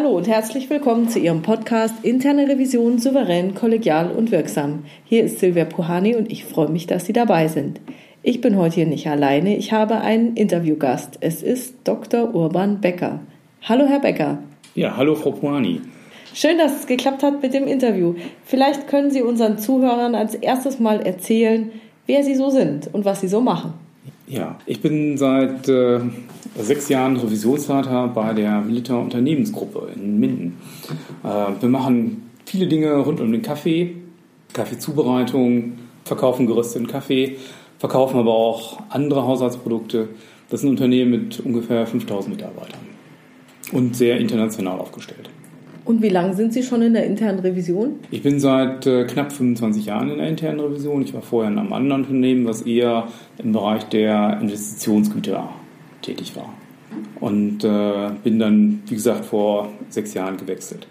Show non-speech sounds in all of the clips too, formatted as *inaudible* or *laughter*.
Hallo und herzlich willkommen zu Ihrem Podcast Interne Revision souverän, kollegial und wirksam. Hier ist Silvia Puhani und ich freue mich, dass Sie dabei sind. Ich bin heute hier nicht alleine, ich habe einen Interviewgast. Es ist Dr. Urban Becker. Hallo, Herr Becker. Ja, hallo, Frau Puhani. Schön, dass es geklappt hat mit dem Interview. Vielleicht können Sie unseren Zuhörern als erstes mal erzählen, wer Sie so sind und was Sie so machen. Ja, ich bin seit äh, sechs Jahren Revisionsleiter bei der Militär Unternehmensgruppe in Minden. Äh, wir machen viele Dinge rund um den Kaffee, Kaffeezubereitung, verkaufen gerösteten Kaffee, verkaufen aber auch andere Haushaltsprodukte. Das ist ein Unternehmen mit ungefähr 5000 Mitarbeitern und sehr international aufgestellt. Und wie lange sind Sie schon in der internen Revision? Ich bin seit äh, knapp 25 Jahren in der internen Revision. Ich war vorher in einem anderen Unternehmen, was eher im Bereich der Investitionsgüter tätig war. Und äh, bin dann, wie gesagt, vor sechs Jahren gewechselt.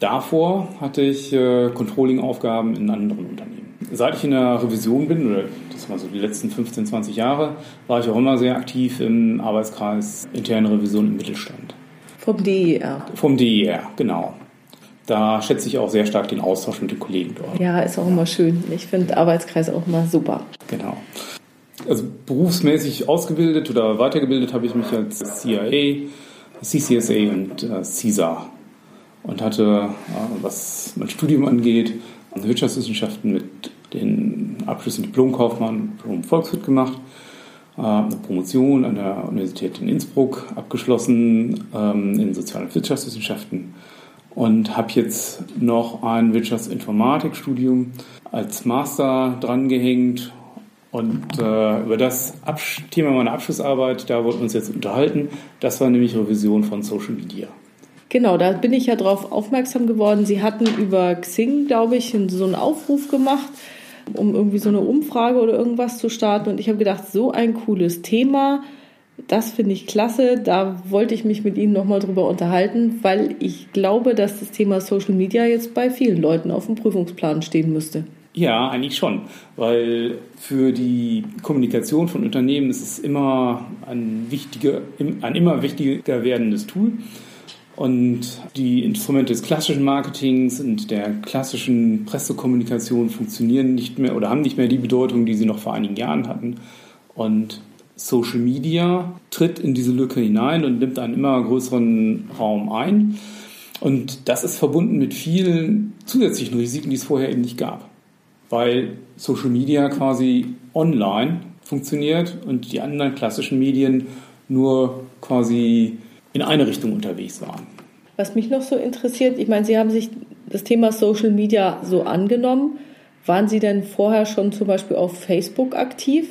Davor hatte ich äh, Controlling-Aufgaben in anderen Unternehmen. Seit ich in der Revision bin, oder das war so die letzten 15, 20 Jahre, war ich auch immer sehr aktiv im Arbeitskreis interne Revision im Mittelstand. Vom DER. Vom DER, genau. Da schätze ich auch sehr stark den Austausch mit den Kollegen dort. Ja, ist auch immer schön. Ich finde Arbeitskreis auch immer super. Genau. Also berufsmäßig ausgebildet oder weitergebildet habe ich mich als CIA, CCSA und äh, CISA und hatte, äh, was mein Studium angeht, Wirtschaftswissenschaften mit den Abschlüssen Diplomkaufmann, Diplom Volkswirt gemacht eine Promotion an der Universität in Innsbruck abgeschlossen ähm, in Sozial- und Wirtschaftswissenschaften und habe jetzt noch ein Wirtschaftsinformatikstudium als Master drangehängt. Und äh, über das Absch Thema meiner Abschlussarbeit, da wollten wir uns jetzt unterhalten. Das war nämlich Revision von Social Media. Genau, da bin ich ja drauf aufmerksam geworden. Sie hatten über Xing, glaube ich, so einen Aufruf gemacht um irgendwie so eine Umfrage oder irgendwas zu starten. Und ich habe gedacht, so ein cooles Thema, das finde ich klasse. Da wollte ich mich mit Ihnen nochmal drüber unterhalten, weil ich glaube, dass das Thema Social Media jetzt bei vielen Leuten auf dem Prüfungsplan stehen müsste. Ja, eigentlich schon, weil für die Kommunikation von Unternehmen ist es immer ein, wichtiger, ein immer wichtiger werdendes Tool. Und die Instrumente des klassischen Marketings und der klassischen Pressekommunikation funktionieren nicht mehr oder haben nicht mehr die Bedeutung, die sie noch vor einigen Jahren hatten. Und Social Media tritt in diese Lücke hinein und nimmt einen immer größeren Raum ein. Und das ist verbunden mit vielen zusätzlichen Risiken, die es vorher eben nicht gab. Weil Social Media quasi online funktioniert und die anderen klassischen Medien nur quasi in eine Richtung unterwegs waren. Was mich noch so interessiert, ich meine, Sie haben sich das Thema Social Media so angenommen. Waren Sie denn vorher schon zum Beispiel auf Facebook aktiv?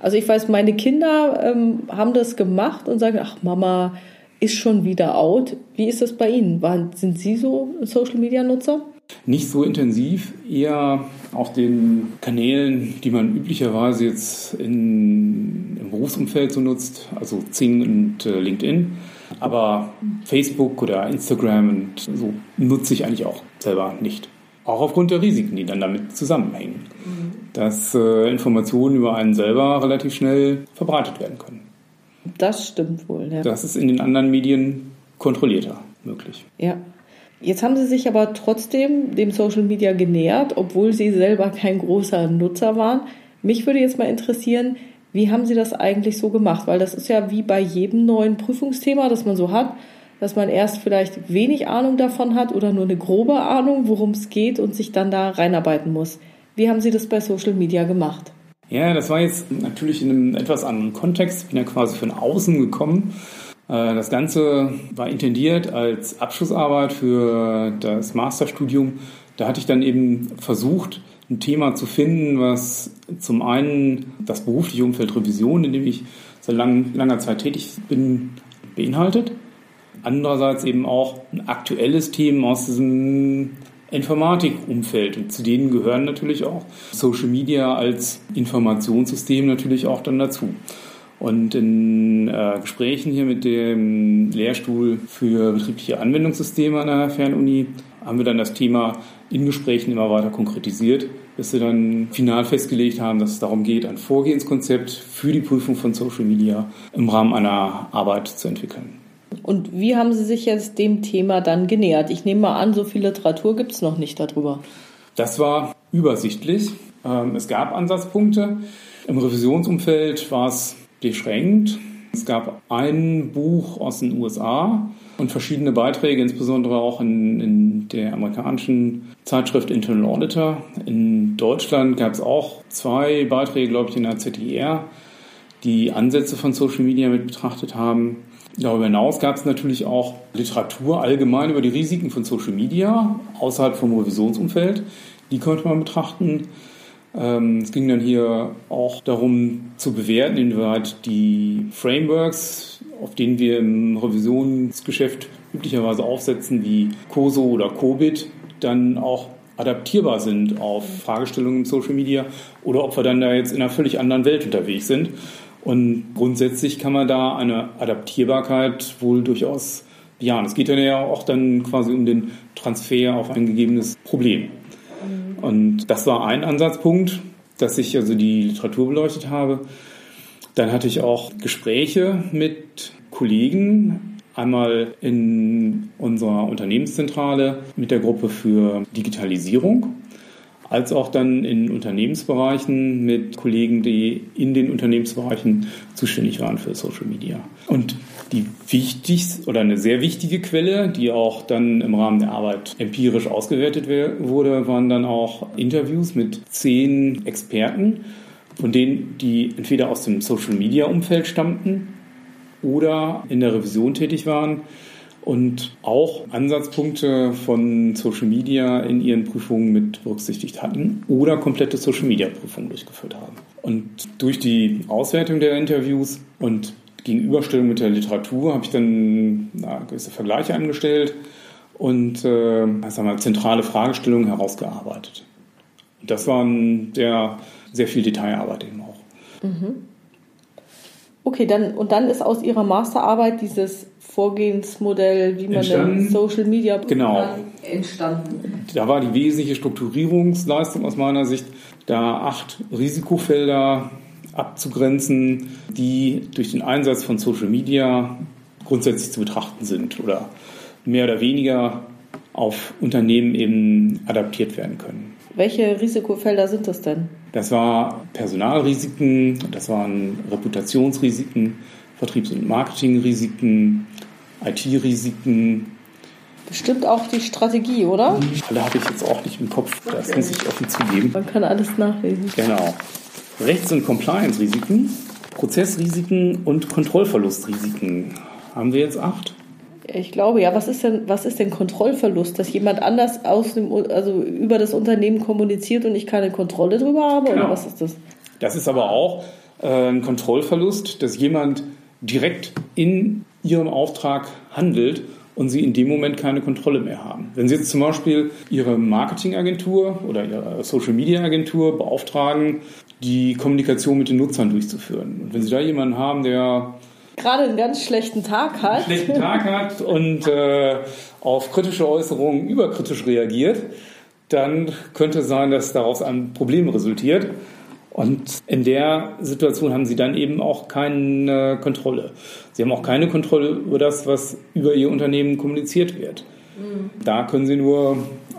Also ich weiß, meine Kinder ähm, haben das gemacht und sagen, ach Mama ist schon wieder out. Wie ist das bei Ihnen? Waren, sind Sie so Social-Media-Nutzer? Nicht so intensiv, eher auf den Kanälen, die man üblicherweise jetzt in, im Berufsumfeld so nutzt, also Zing und äh, LinkedIn. Aber Facebook oder Instagram und so nutze ich eigentlich auch selber nicht. Auch aufgrund der Risiken, die dann damit zusammenhängen. Mhm. Dass äh, Informationen über einen selber relativ schnell verbreitet werden können. Das stimmt wohl, ja. Das ist in den anderen Medien kontrollierter möglich. Ja. Jetzt haben Sie sich aber trotzdem dem Social Media genähert, obwohl Sie selber kein großer Nutzer waren. Mich würde jetzt mal interessieren, wie haben Sie das eigentlich so gemacht? Weil das ist ja wie bei jedem neuen Prüfungsthema, das man so hat, dass man erst vielleicht wenig Ahnung davon hat oder nur eine grobe Ahnung, worum es geht und sich dann da reinarbeiten muss. Wie haben Sie das bei Social Media gemacht? Ja, das war jetzt natürlich in einem etwas anderen Kontext. Ich bin ja quasi von außen gekommen. Äh, das Ganze war intendiert als Abschlussarbeit für das Masterstudium. Da hatte ich dann eben versucht, ein Thema zu finden, was zum einen das berufliche Umfeld Revision, in dem ich seit lang, langer Zeit tätig bin, beinhaltet. Andererseits eben auch ein aktuelles Thema aus diesem Informatikumfeld. Und zu denen gehören natürlich auch Social Media als Informationssystem natürlich auch dann dazu. Und in äh, Gesprächen hier mit dem Lehrstuhl für betriebliche Anwendungssysteme an der Fernuni haben wir dann das Thema in Gesprächen immer weiter konkretisiert, bis wir dann final festgelegt haben, dass es darum geht, ein Vorgehenskonzept für die Prüfung von Social Media im Rahmen einer Arbeit zu entwickeln. Und wie haben Sie sich jetzt dem Thema dann genähert? Ich nehme mal an, so viel Literatur gibt es noch nicht darüber. Das war übersichtlich. Ähm, es gab Ansatzpunkte. Im Revisionsumfeld war es beschränkt. Es gab ein Buch aus den USA und verschiedene Beiträge, insbesondere auch in, in der amerikanischen Zeitschrift Internal Auditor. In Deutschland gab es auch zwei Beiträge, glaube ich, in der ZDR, die Ansätze von Social Media mit betrachtet haben. Darüber hinaus gab es natürlich auch Literatur allgemein über die Risiken von Social Media außerhalb vom Revisionsumfeld. Die konnte man betrachten. Ähm, es ging dann hier auch darum zu bewerten, inwieweit die Frameworks, auf denen wir im Revisionsgeschäft üblicherweise aufsetzen, wie COSO oder COBIT, dann auch adaptierbar sind auf Fragestellungen im Social Media oder ob wir dann da jetzt in einer völlig anderen Welt unterwegs sind. Und grundsätzlich kann man da eine Adaptierbarkeit wohl durchaus bejahen. Es geht dann ja auch dann quasi um den Transfer auf ein gegebenes Problem. Und das war ein Ansatzpunkt, dass ich also die Literatur beleuchtet habe. Dann hatte ich auch Gespräche mit Kollegen, einmal in unserer Unternehmenszentrale mit der Gruppe für Digitalisierung, als auch dann in Unternehmensbereichen mit Kollegen, die in den Unternehmensbereichen zuständig waren für Social Media. Und die wichtigste oder eine sehr wichtige Quelle, die auch dann im Rahmen der Arbeit empirisch ausgewertet wurde, waren dann auch Interviews mit zehn Experten, von denen die entweder aus dem Social-Media-Umfeld stammten oder in der Revision tätig waren und auch Ansatzpunkte von Social Media in ihren Prüfungen mit berücksichtigt hatten oder komplette Social Media Prüfungen durchgeführt haben. Und durch die Auswertung der Interviews und Gegenüberstellung mit der Literatur habe ich dann gewisse Vergleiche angestellt und äh, sagen wir, zentrale Fragestellungen herausgearbeitet. Das war sehr, sehr viel Detailarbeit eben auch. Mhm. Okay, dann und dann ist aus Ihrer Masterarbeit dieses Vorgehensmodell, wie man entstanden, Social Media genau. entstanden. Da war die wesentliche Strukturierungsleistung aus meiner Sicht, da acht Risikofelder abzugrenzen, die durch den Einsatz von Social Media grundsätzlich zu betrachten sind oder mehr oder weniger auf Unternehmen eben adaptiert werden können. Welche Risikofelder sind das denn? Das war Personalrisiken, das waren Reputationsrisiken, Vertriebs- und Marketingrisiken, IT-Risiken. Bestimmt auch die Strategie, oder? Alle habe ich jetzt auch nicht im Kopf, das muss ich offen zugeben. Man kann alles nachlesen. Genau. Rechts- und Compliance-Risiken, Prozessrisiken und Kontrollverlustrisiken. Haben wir jetzt acht? Ich glaube, ja. Was ist denn, was ist denn Kontrollverlust? Dass jemand anders aus dem, also über das Unternehmen kommuniziert und ich keine Kontrolle darüber habe? Genau. Oder was ist das? Das ist aber auch äh, ein Kontrollverlust, dass jemand direkt in ihrem Auftrag handelt und sie in dem Moment keine Kontrolle mehr haben. Wenn Sie jetzt zum Beispiel Ihre Marketingagentur oder Ihre Social Media Agentur beauftragen, die Kommunikation mit den Nutzern durchzuführen. Und wenn Sie da jemanden haben, der gerade einen ganz schlechten Tag hat, einen schlechten Tag hat und äh, auf kritische Äußerungen überkritisch reagiert, dann könnte es sein, dass daraus ein Problem resultiert. Und in der Situation haben sie dann eben auch keine Kontrolle. Sie haben auch keine Kontrolle über das, was über ihr Unternehmen kommuniziert wird. Mhm. Da können sie nur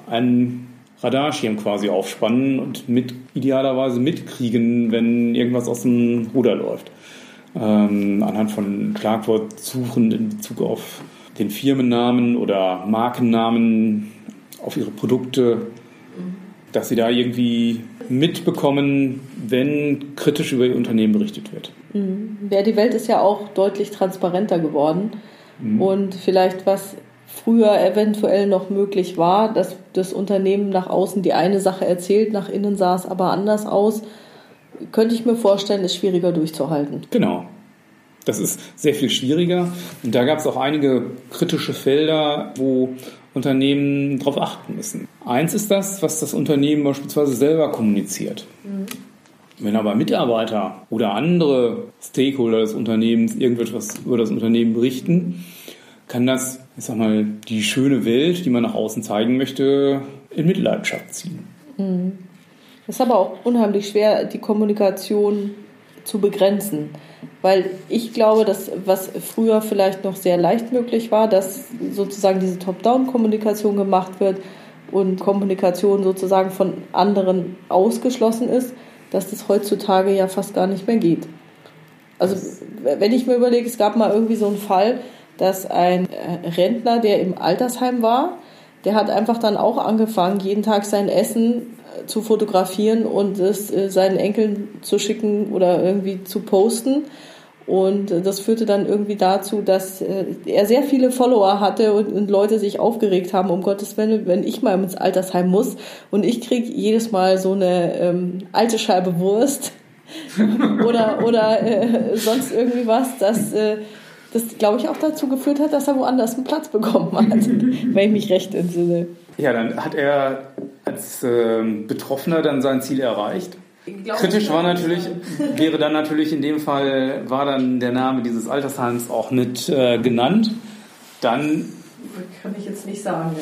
einen Radarschirm quasi aufspannen und mit, idealerweise mitkriegen, wenn irgendwas aus dem Ruder läuft. Ähm, anhand von Schlagwortsuchen in Bezug auf den Firmennamen oder Markennamen, auf ihre Produkte, dass sie da irgendwie mitbekommen, wenn kritisch über ihr Unternehmen berichtet wird. Mhm. Ja, die Welt ist ja auch deutlich transparenter geworden. Mhm. Und vielleicht was früher eventuell noch möglich war, dass das Unternehmen nach außen die eine Sache erzählt, nach innen sah es aber anders aus, könnte ich mir vorstellen, ist schwieriger durchzuhalten. Genau. Das ist sehr viel schwieriger. Und da gab es auch einige kritische Felder, wo Unternehmen darauf achten müssen. Eins ist das, was das Unternehmen beispielsweise selber kommuniziert. Mhm. Wenn aber Mitarbeiter oder andere Stakeholder des Unternehmens irgendetwas über das Unternehmen berichten, kann das, ich sag mal, die schöne Welt, die man nach außen zeigen möchte, in Mitleidenschaft ziehen. Mhm. Das ist aber auch unheimlich schwer, die Kommunikation zu begrenzen. Weil ich glaube, dass was früher vielleicht noch sehr leicht möglich war, dass sozusagen diese Top-Down-Kommunikation gemacht wird und Kommunikation sozusagen von anderen ausgeschlossen ist, dass das heutzutage ja fast gar nicht mehr geht. Also wenn ich mir überlege, es gab mal irgendwie so einen Fall, dass ein äh, Rentner, der im Altersheim war, der hat einfach dann auch angefangen, jeden Tag sein Essen zu fotografieren und es äh, seinen Enkeln zu schicken oder irgendwie zu posten. Und das führte dann irgendwie dazu, dass er sehr viele Follower hatte und, Leute sich aufgeregt haben, um Gottes Willen, wenn ich mal ins Altersheim muss und ich kriege jedes Mal so eine ähm, alte Scheibe Wurst *laughs* oder, oder äh, sonst irgendwie was, dass äh, das, glaube ich, auch dazu geführt hat, dass er woanders einen Platz bekommen hat, *laughs* wenn ich mich recht entsinne. Ja, dann hat er als äh, Betroffener dann sein Ziel erreicht. Kritisch war natürlich, wäre dann natürlich in dem Fall, war dann der Name dieses Altersheims auch mit äh, genannt. Dann. Kann ich jetzt nicht sagen,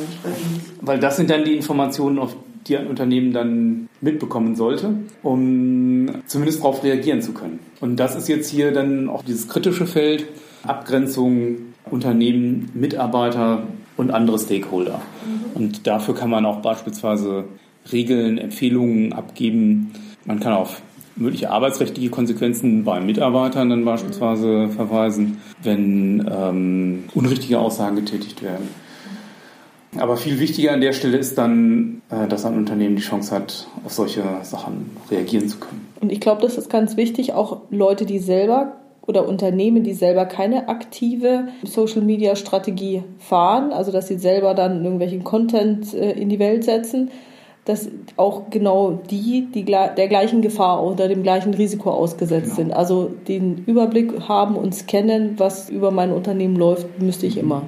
Weil das sind dann die Informationen, auf die ein Unternehmen dann mitbekommen sollte, um zumindest darauf reagieren zu können. Und das ist jetzt hier dann auch dieses kritische Feld, Abgrenzung Unternehmen, Mitarbeiter und andere Stakeholder. Mhm. Und dafür kann man auch beispielsweise Regeln, Empfehlungen abgeben. Man kann auf mögliche arbeitsrechtliche Konsequenzen bei Mitarbeitern dann beispielsweise mhm. verweisen, wenn ähm, unrichtige Aussagen getätigt werden. Aber viel wichtiger an der Stelle ist dann, äh, dass ein Unternehmen die Chance hat, auf solche Sachen reagieren zu können. Und ich glaube, das ist ganz wichtig, auch Leute, die selber oder Unternehmen, die selber keine aktive Social-Media-Strategie fahren, also dass sie selber dann irgendwelchen Content äh, in die Welt setzen, dass auch genau die, die der gleichen Gefahr oder dem gleichen Risiko ausgesetzt genau. sind. Also den Überblick haben und scannen, was über mein Unternehmen läuft, müsste ich immer.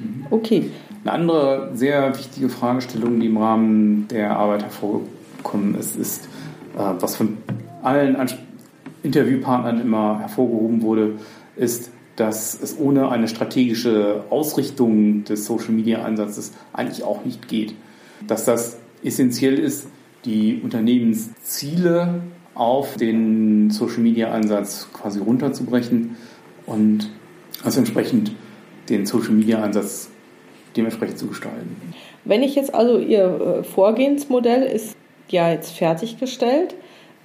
Mhm. Okay. Eine andere sehr wichtige Fragestellung, die im Rahmen der Arbeit hervorgekommen ist, ist, äh, was von allen Interviewpartnern immer hervorgehoben wurde, ist, dass es ohne eine strategische Ausrichtung des Social-Media-Einsatzes eigentlich auch nicht geht. Dass das essentiell ist, die Unternehmensziele auf den Social-Media-Einsatz quasi runterzubrechen und also entsprechend den Social-Media-Einsatz dementsprechend zu gestalten. Wenn ich jetzt also Ihr äh, Vorgehensmodell ist ja jetzt fertiggestellt,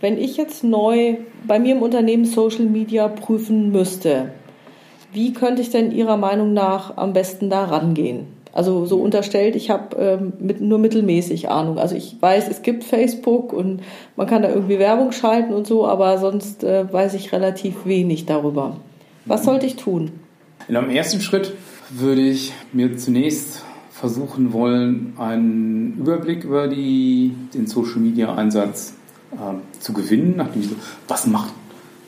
wenn ich jetzt neu bei mir im Unternehmen Social Media prüfen müsste, wie könnte ich denn Ihrer Meinung nach am besten da rangehen? Also so unterstellt, ich habe ähm, mit, nur mittelmäßig Ahnung. Also ich weiß, es gibt Facebook und man kann da irgendwie Werbung schalten und so, aber sonst äh, weiß ich relativ wenig darüber. Was sollte ich tun? In einem ersten Schritt würde ich mir zunächst versuchen wollen, einen Überblick über die, den Social Media Einsatz äh, zu gewinnen, nachdem ich so, was macht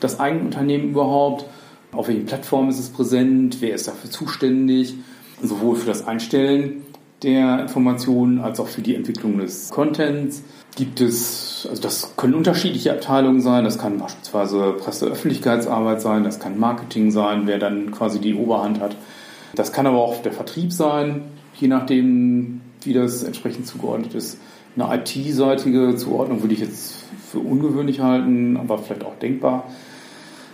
das Eigenunternehmen überhaupt? Auf welchen Plattformen ist es präsent? Wer ist dafür zuständig? Sowohl für das Einstellen der Informationen als auch für die Entwicklung des Contents. Gibt es, also das können unterschiedliche Abteilungen sein, das kann beispielsweise Presseöffentlichkeitsarbeit sein, das kann Marketing sein, wer dann quasi die Oberhand hat. Das kann aber auch der Vertrieb sein, je nachdem, wie das entsprechend zugeordnet ist. Eine IT-seitige Zuordnung würde ich jetzt für ungewöhnlich halten, aber vielleicht auch denkbar.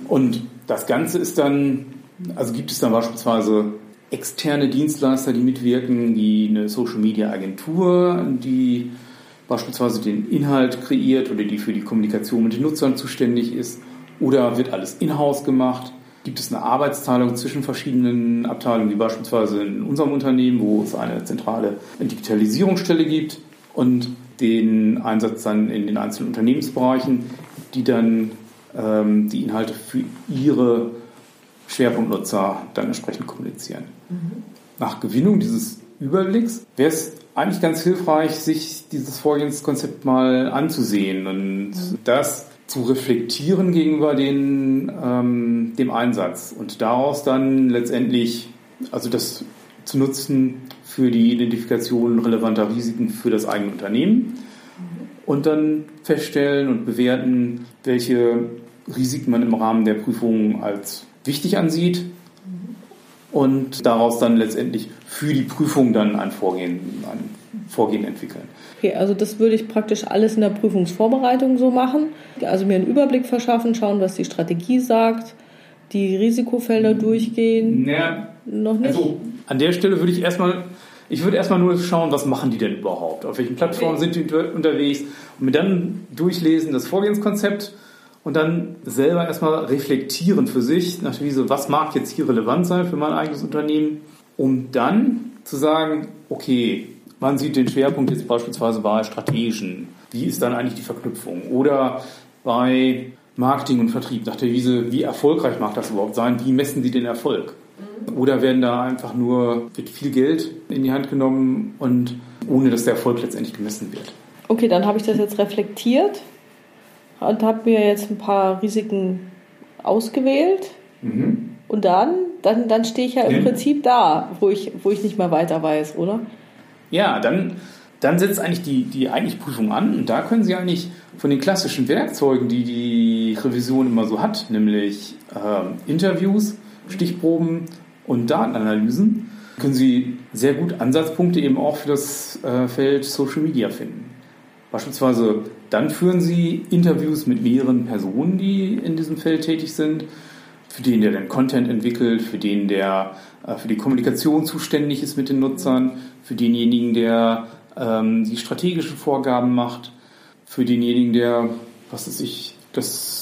Und das Ganze ist dann, also gibt es dann beispielsweise externe Dienstleister, die mitwirken, wie eine Social Media Agentur, die beispielsweise den Inhalt kreiert oder die für die Kommunikation mit den Nutzern zuständig ist, oder wird alles in-house gemacht? Gibt es eine Arbeitsteilung zwischen verschiedenen Abteilungen, wie beispielsweise in unserem Unternehmen, wo es eine zentrale Digitalisierungsstelle gibt und den Einsatz dann in den einzelnen Unternehmensbereichen, die dann ähm, die Inhalte für ihre Schwerpunktnutzer dann entsprechend kommunizieren. Mhm. Nach Gewinnung dieses Überblicks wäre es eigentlich ganz hilfreich, sich dieses Vorgehenskonzept mal anzusehen und mhm. das zu reflektieren gegenüber den, ähm, dem Einsatz und daraus dann letztendlich, also das zu nutzen für die Identifikation relevanter Risiken für das eigene Unternehmen und dann feststellen und bewerten, welche Risiken man im Rahmen der Prüfung als wichtig ansieht und daraus dann letztendlich für die Prüfung dann ein Vorgehen, ein Vorgehen entwickeln. Okay, also das würde ich praktisch alles in der Prüfungsvorbereitung so machen. Also mir einen Überblick verschaffen, schauen, was die Strategie sagt, die Risikofelder durchgehen. Ja, noch nicht. Also an der Stelle würde ich erstmal, ich würde erstmal nur schauen, was machen die denn überhaupt? Auf welchen Plattformen okay. sind die unterwegs? Und mir dann durchlesen das Vorgehenskonzept und dann selber erstmal reflektieren für sich, nach wie so, was mag jetzt hier relevant sein für mein eigenes Unternehmen, um dann zu sagen, okay, man sieht den Schwerpunkt jetzt beispielsweise bei strategischen. Wie ist dann eigentlich die Verknüpfung? Oder bei Marketing und Vertrieb. Nach der Wiese, wie erfolgreich mag das überhaupt sein? Wie messen Sie den Erfolg? Oder werden da einfach nur, wird viel Geld in die Hand genommen und ohne dass der Erfolg letztendlich gemessen wird? Okay, dann habe ich das jetzt reflektiert und habe mir jetzt ein paar Risiken ausgewählt. Mhm. Und dann, dann, dann stehe ich ja im. Prinzip da, wo ich, wo ich nicht mehr weiter weiß, oder? Ja, dann, dann setzt eigentlich die, die eigentliche Prüfung an und da können Sie eigentlich von den klassischen Werkzeugen, die die Revision immer so hat, nämlich äh, Interviews, Stichproben und Datenanalysen, können Sie sehr gut Ansatzpunkte eben auch für das äh, Feld Social Media finden. Beispielsweise dann führen Sie Interviews mit mehreren Personen, die in diesem Feld tätig sind, für den, der den Content entwickelt, für den, der äh, für die Kommunikation zuständig ist mit den Nutzern, für denjenigen, der ähm, die strategischen Vorgaben macht, für denjenigen, der, was weiß ich, das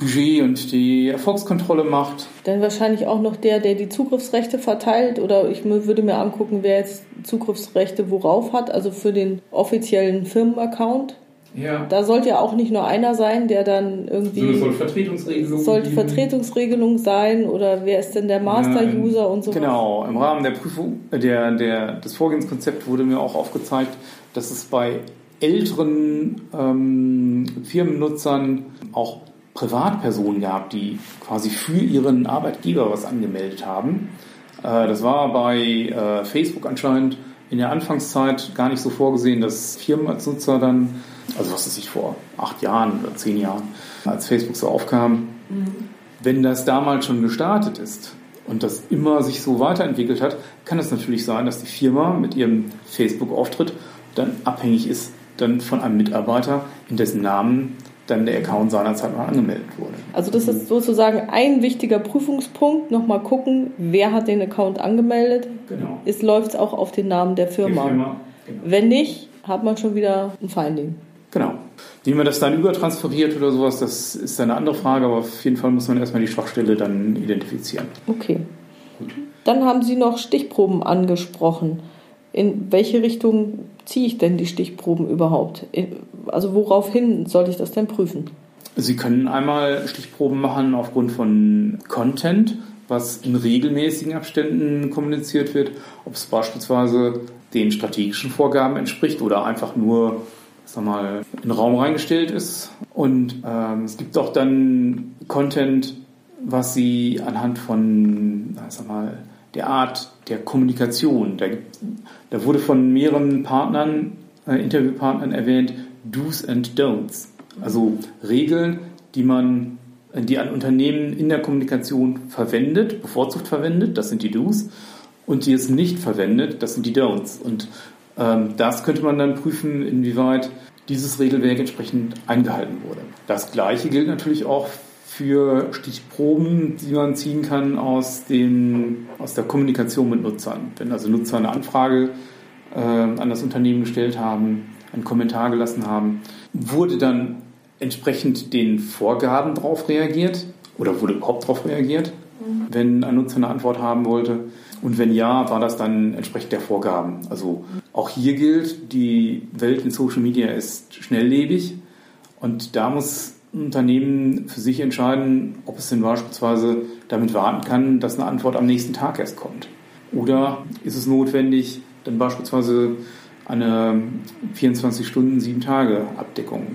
Budget und die Erfolgskontrolle macht. Dann wahrscheinlich auch noch der, der die Zugriffsrechte verteilt oder ich würde mir angucken, wer jetzt Zugriffsrechte worauf hat, also für den offiziellen Firmenaccount. Ja. Da sollte ja auch nicht nur einer sein, der dann irgendwie. So, soll Vertretungsregelung Sollte Vertretungsregelung sein oder wer ist denn der Master-User und so Genau, im Rahmen der Prüfung, der, der, des Vorgehenskonzepts wurde mir auch aufgezeigt, dass es bei älteren ähm, Firmennutzern auch Privatpersonen gab, die quasi für ihren Arbeitgeber was angemeldet haben. Äh, das war bei äh, Facebook anscheinend in der Anfangszeit gar nicht so vorgesehen, dass Firmen als Nutzer dann also was ist ich vor acht Jahren oder zehn Jahren, als Facebook so aufkam, mhm. wenn das damals schon gestartet ist und das immer sich so weiterentwickelt hat, kann es natürlich sein, dass die Firma mit ihrem Facebook-Auftritt dann abhängig ist dann von einem Mitarbeiter, in dessen Namen dann der Account seinerzeit mal angemeldet wurde. Also das ist sozusagen ein wichtiger Prüfungspunkt. Nochmal gucken, wer hat den Account angemeldet. Genau. Es läuft auch auf den Namen der Firma. Firma genau. Wenn nicht, hat man schon wieder ein Finding. Genau. Wie man das dann übertransferiert oder sowas, das ist eine andere Frage, aber auf jeden Fall muss man erstmal die Schwachstelle dann identifizieren. Okay. Gut. Dann haben Sie noch Stichproben angesprochen. In welche Richtung ziehe ich denn die Stichproben überhaupt? Also woraufhin soll ich das denn prüfen? Sie können einmal Stichproben machen aufgrund von Content, was in regelmäßigen Abständen kommuniziert wird, ob es beispielsweise den strategischen Vorgaben entspricht oder einfach nur sag mal, in den Raum reingestellt ist. Und ähm, es gibt auch dann Content, was sie anhand von, sag mal, der Art der Kommunikation, da, da wurde von mehreren Partnern, äh, Interviewpartnern erwähnt, Do's and Don'ts. Also Regeln, die man, die ein Unternehmen in der Kommunikation verwendet, bevorzugt verwendet, das sind die Do's, und die es nicht verwendet, das sind die Don'ts. Und ähm, das könnte man dann prüfen, inwieweit dieses Regelwerk entsprechend eingehalten wurde. Das Gleiche gilt natürlich auch für Stichproben, die man ziehen kann aus, den, aus der Kommunikation mit Nutzern. Wenn also Nutzer eine Anfrage äh, an das Unternehmen gestellt haben, einen Kommentar gelassen haben, wurde dann entsprechend den Vorgaben darauf reagiert oder wurde überhaupt darauf reagiert, mhm. wenn ein Nutzer eine Antwort haben wollte. Und wenn ja, war das dann entsprechend der Vorgaben. Also auch hier gilt, die Welt in Social Media ist schnelllebig und da muss Unternehmen für sich entscheiden, ob es denn beispielsweise damit warten kann, dass eine Antwort am nächsten Tag erst kommt. Oder ist es notwendig, dann beispielsweise eine 24 Stunden, sieben Tage Abdeckung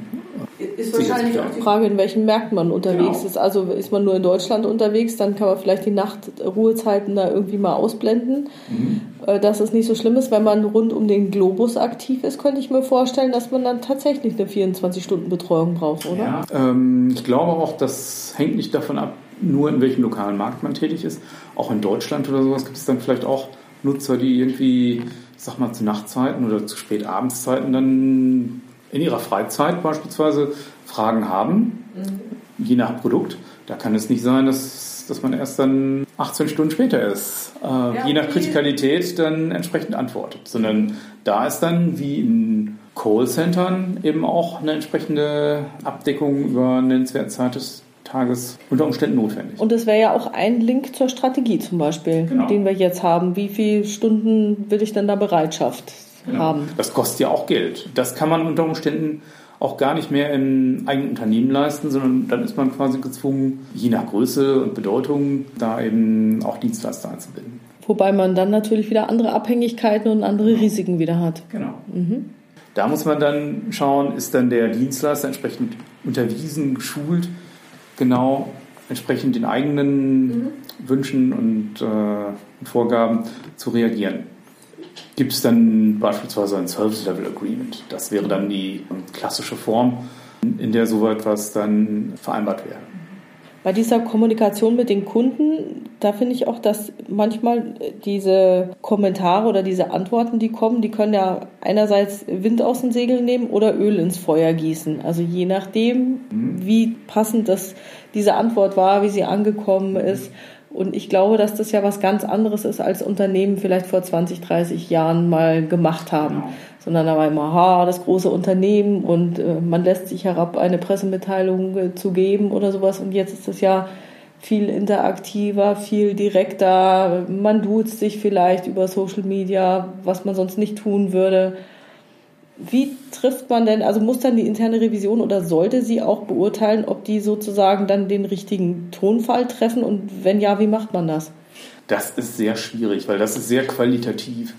ist wahrscheinlich auch die Frage, in welchen Märkten man unterwegs genau. ist. Also ist man nur in Deutschland unterwegs, dann kann man vielleicht die Nachtruhezeiten da irgendwie mal ausblenden. Mhm. Äh, dass es nicht so schlimm ist, wenn man rund um den Globus aktiv ist, könnte ich mir vorstellen, dass man dann tatsächlich eine 24-Stunden-Betreuung braucht, oder? Ja, ähm, ich glaube auch, das hängt nicht davon ab, nur in welchem lokalen Markt man tätig ist. Auch in Deutschland oder sowas gibt es dann vielleicht auch Nutzer, die irgendwie, sag mal, zu Nachtzeiten oder zu Spätabendszeiten dann in ihrer Freizeit beispielsweise Fragen haben, mhm. je nach Produkt. Da kann es nicht sein, dass, dass man erst dann 18 Stunden später ist, äh, ja, je nach Kritikalität dann entsprechend antwortet, sondern da ist dann wie in Callcentern eben auch eine entsprechende Abdeckung über ein nennenswerte Zeit des Tages unter Umständen notwendig. Und das wäre ja auch ein Link zur Strategie zum Beispiel, genau. den wir jetzt haben. Wie viele Stunden will ich denn da Bereitschaft genau. haben? Das kostet ja auch Geld. Das kann man unter Umständen auch gar nicht mehr im eigenen Unternehmen leisten, sondern dann ist man quasi gezwungen, je nach Größe und Bedeutung, da eben auch Dienstleister einzubinden. Wobei man dann natürlich wieder andere Abhängigkeiten und andere genau. Risiken wieder hat. Genau. Mhm. Da muss man dann schauen, ist dann der Dienstleister entsprechend unterwiesen, geschult, genau entsprechend den eigenen mhm. Wünschen und äh, Vorgaben zu reagieren. Gibt es dann beispielsweise ein Service Level Agreement? Das wäre dann die klassische Form, in der so etwas dann vereinbart wäre. Bei dieser Kommunikation mit den Kunden, da finde ich auch, dass manchmal diese Kommentare oder diese Antworten, die kommen, die können ja einerseits Wind aus den Segeln nehmen oder Öl ins Feuer gießen. Also je nachdem, mhm. wie passend das, diese Antwort war, wie sie angekommen ist. Und ich glaube, dass das ja was ganz anderes ist, als Unternehmen vielleicht vor 20, 30 Jahren mal gemacht haben. Sondern da war immer, ha, das große Unternehmen und äh, man lässt sich herab, eine Pressemitteilung äh, zu geben oder sowas. Und jetzt ist das ja viel interaktiver, viel direkter. Man duzt sich vielleicht über Social Media, was man sonst nicht tun würde. Wie trifft man denn, also muss dann die interne Revision oder sollte sie auch beurteilen, ob die sozusagen dann den richtigen Tonfall treffen und wenn ja, wie macht man das? Das ist sehr schwierig, weil das ist sehr qualitativ.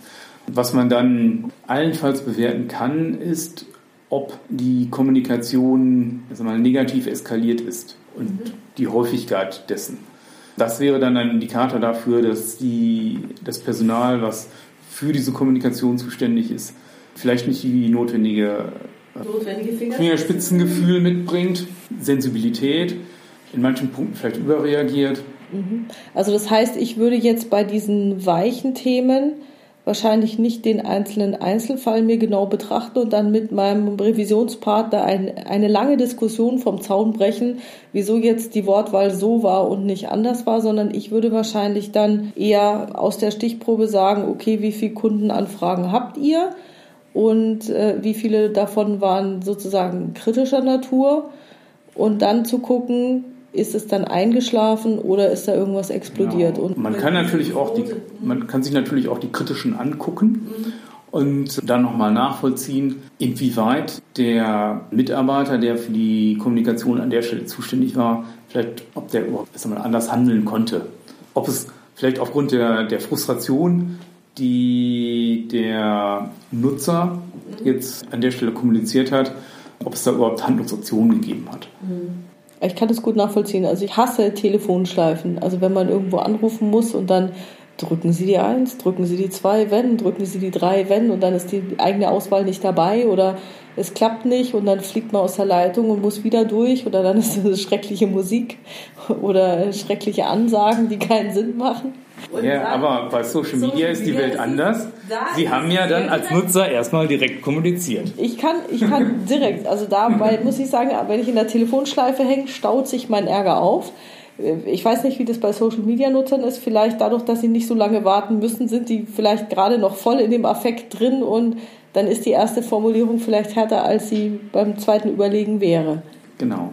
Was man dann allenfalls bewerten kann, ist, ob die Kommunikation also mal, negativ eskaliert ist und mhm. die Häufigkeit dessen. Das wäre dann ein Indikator dafür, dass die, das Personal, was für diese Kommunikation zuständig ist, vielleicht nicht die notwendige, notwendige Fingerspitzengefühl mitbringt, Sensibilität, in manchen Punkten vielleicht überreagiert. Mhm. Also das heißt, ich würde jetzt bei diesen weichen Themen wahrscheinlich nicht den einzelnen Einzelfall mir genau betrachten und dann mit meinem Revisionspartner ein, eine lange Diskussion vom Zaun brechen, wieso jetzt die Wortwahl so war und nicht anders war, sondern ich würde wahrscheinlich dann eher aus der Stichprobe sagen, okay, wie viele Kundenanfragen habt ihr? Und äh, wie viele davon waren sozusagen kritischer Natur? Und dann zu gucken, ist es dann eingeschlafen oder ist da irgendwas explodiert? Genau. Und man kann natürlich auch die, man kann sich natürlich auch die kritischen angucken. Und dann nochmal nachvollziehen, inwieweit der Mitarbeiter, der für die Kommunikation an der Stelle zuständig war, vielleicht, ob der überhaupt anders handeln konnte. Ob es vielleicht aufgrund der, der Frustration, die der Nutzer jetzt an der Stelle kommuniziert hat, ob es da überhaupt Handlungsoptionen gegeben hat. Mhm. Ich kann das gut nachvollziehen. Also ich hasse Telefonschleifen. Also wenn man irgendwo anrufen muss und dann drücken Sie die Eins, drücken Sie die Zwei, wenn, drücken Sie die Drei, wenn und dann ist die eigene Auswahl nicht dabei oder es klappt nicht und dann fliegt man aus der Leitung und muss wieder durch oder dann ist es schreckliche Musik oder schreckliche Ansagen, die keinen Sinn machen. Ja, dann, aber bei Social Media Social ist die Welt anders. Sie haben ja dann als Nutzer erstmal direkt kommuniziert. Ich kann, ich kann *laughs* direkt, also dabei muss ich sagen, wenn ich in der Telefonschleife hänge, staut sich mein Ärger auf. Ich weiß nicht, wie das bei Social Media Nutzern ist. Vielleicht dadurch, dass sie nicht so lange warten müssen, sind die vielleicht gerade noch voll in dem Affekt drin und dann ist die erste Formulierung vielleicht härter, als sie beim zweiten Überlegen wäre. Genau.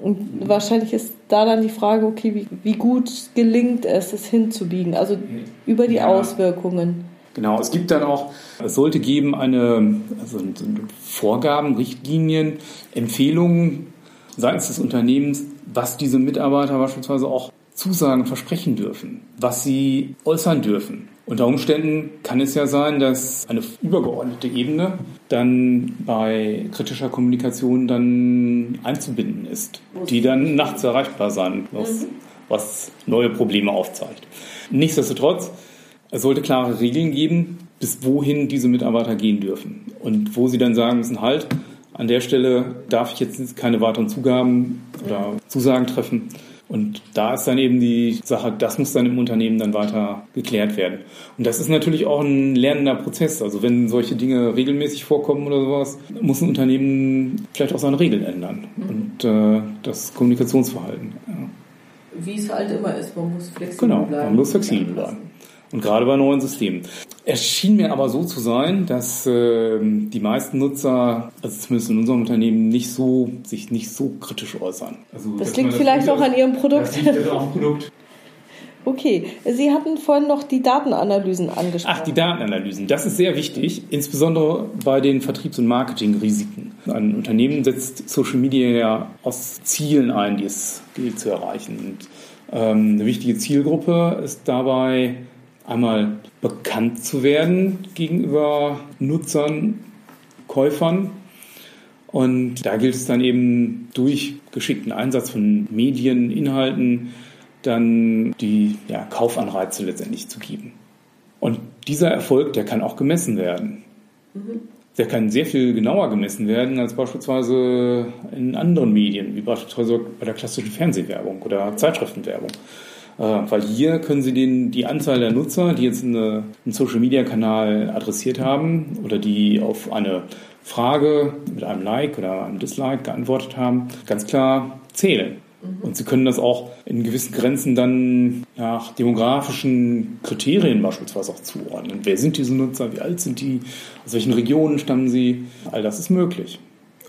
Und wahrscheinlich ist da dann die Frage, okay, wie, wie gut gelingt es, es hinzubiegen, also über die ja. Auswirkungen. Genau, es gibt dann auch, es sollte geben eine, also Vorgaben, Richtlinien, Empfehlungen seitens des Unternehmens, was diese Mitarbeiter beispielsweise auch zusagen, versprechen dürfen, was sie äußern dürfen. Unter Umständen kann es ja sein, dass eine übergeordnete Ebene dann bei kritischer Kommunikation dann einzubinden ist, die dann nachts erreichbar sein muss, was neue Probleme aufzeigt. Nichtsdestotrotz, es sollte klare Regeln geben, bis wohin diese Mitarbeiter gehen dürfen. Und wo sie dann sagen müssen, halt, an der Stelle darf ich jetzt keine weiteren Zugaben oder Zusagen treffen Und da ist dann eben die Sache, das muss dann im Unternehmen dann weiter geklärt werden. Und das ist natürlich auch ein lernender Prozess. Also wenn solche Dinge regelmäßig vorkommen oder sowas, muss ein Unternehmen vielleicht auch seine Regeln ändern und äh, das Kommunikationsverhalten. Ja. Wie es halt immer ist, man muss flexibel genau, bleiben. Genau, man muss flexibel bleiben. Und gerade bei neuen Systemen. Es schien mir aber so zu sein, dass äh, die meisten Nutzer, also zumindest in unserem Unternehmen, nicht so, sich nicht so kritisch äußern. Also, das liegt vielleicht auch an Ihrem Produkt. Das liegt auch Produkt. Okay, Sie hatten vorhin noch die Datenanalysen angesprochen. Ach, die Datenanalysen, das ist sehr wichtig, insbesondere bei den Vertriebs- und Marketingrisiken. Ein Unternehmen setzt Social Media ja aus Zielen ein, die es gilt zu erreichen. Und, ähm, eine wichtige Zielgruppe ist dabei einmal bekannt zu werden gegenüber Nutzern, Käufern. Und da gilt es dann eben durch geschickten Einsatz von Medien, Inhalten, dann die ja, Kaufanreize letztendlich zu geben. Und dieser Erfolg, der kann auch gemessen werden. Mhm. Der kann sehr viel genauer gemessen werden als beispielsweise in anderen Medien, wie beispielsweise bei der klassischen Fernsehwerbung oder Zeitschriftenwerbung. Äh, weil hier können Sie den, die Anzahl der Nutzer, die jetzt eine, einen Social-Media-Kanal adressiert haben oder die auf eine Frage mit einem Like oder einem Dislike geantwortet haben, ganz klar zählen. Mhm. Und Sie können das auch in gewissen Grenzen dann nach demografischen Kriterien beispielsweise auch zuordnen. Wer sind diese Nutzer? Wie alt sind die? Aus welchen Regionen stammen sie? All das ist möglich.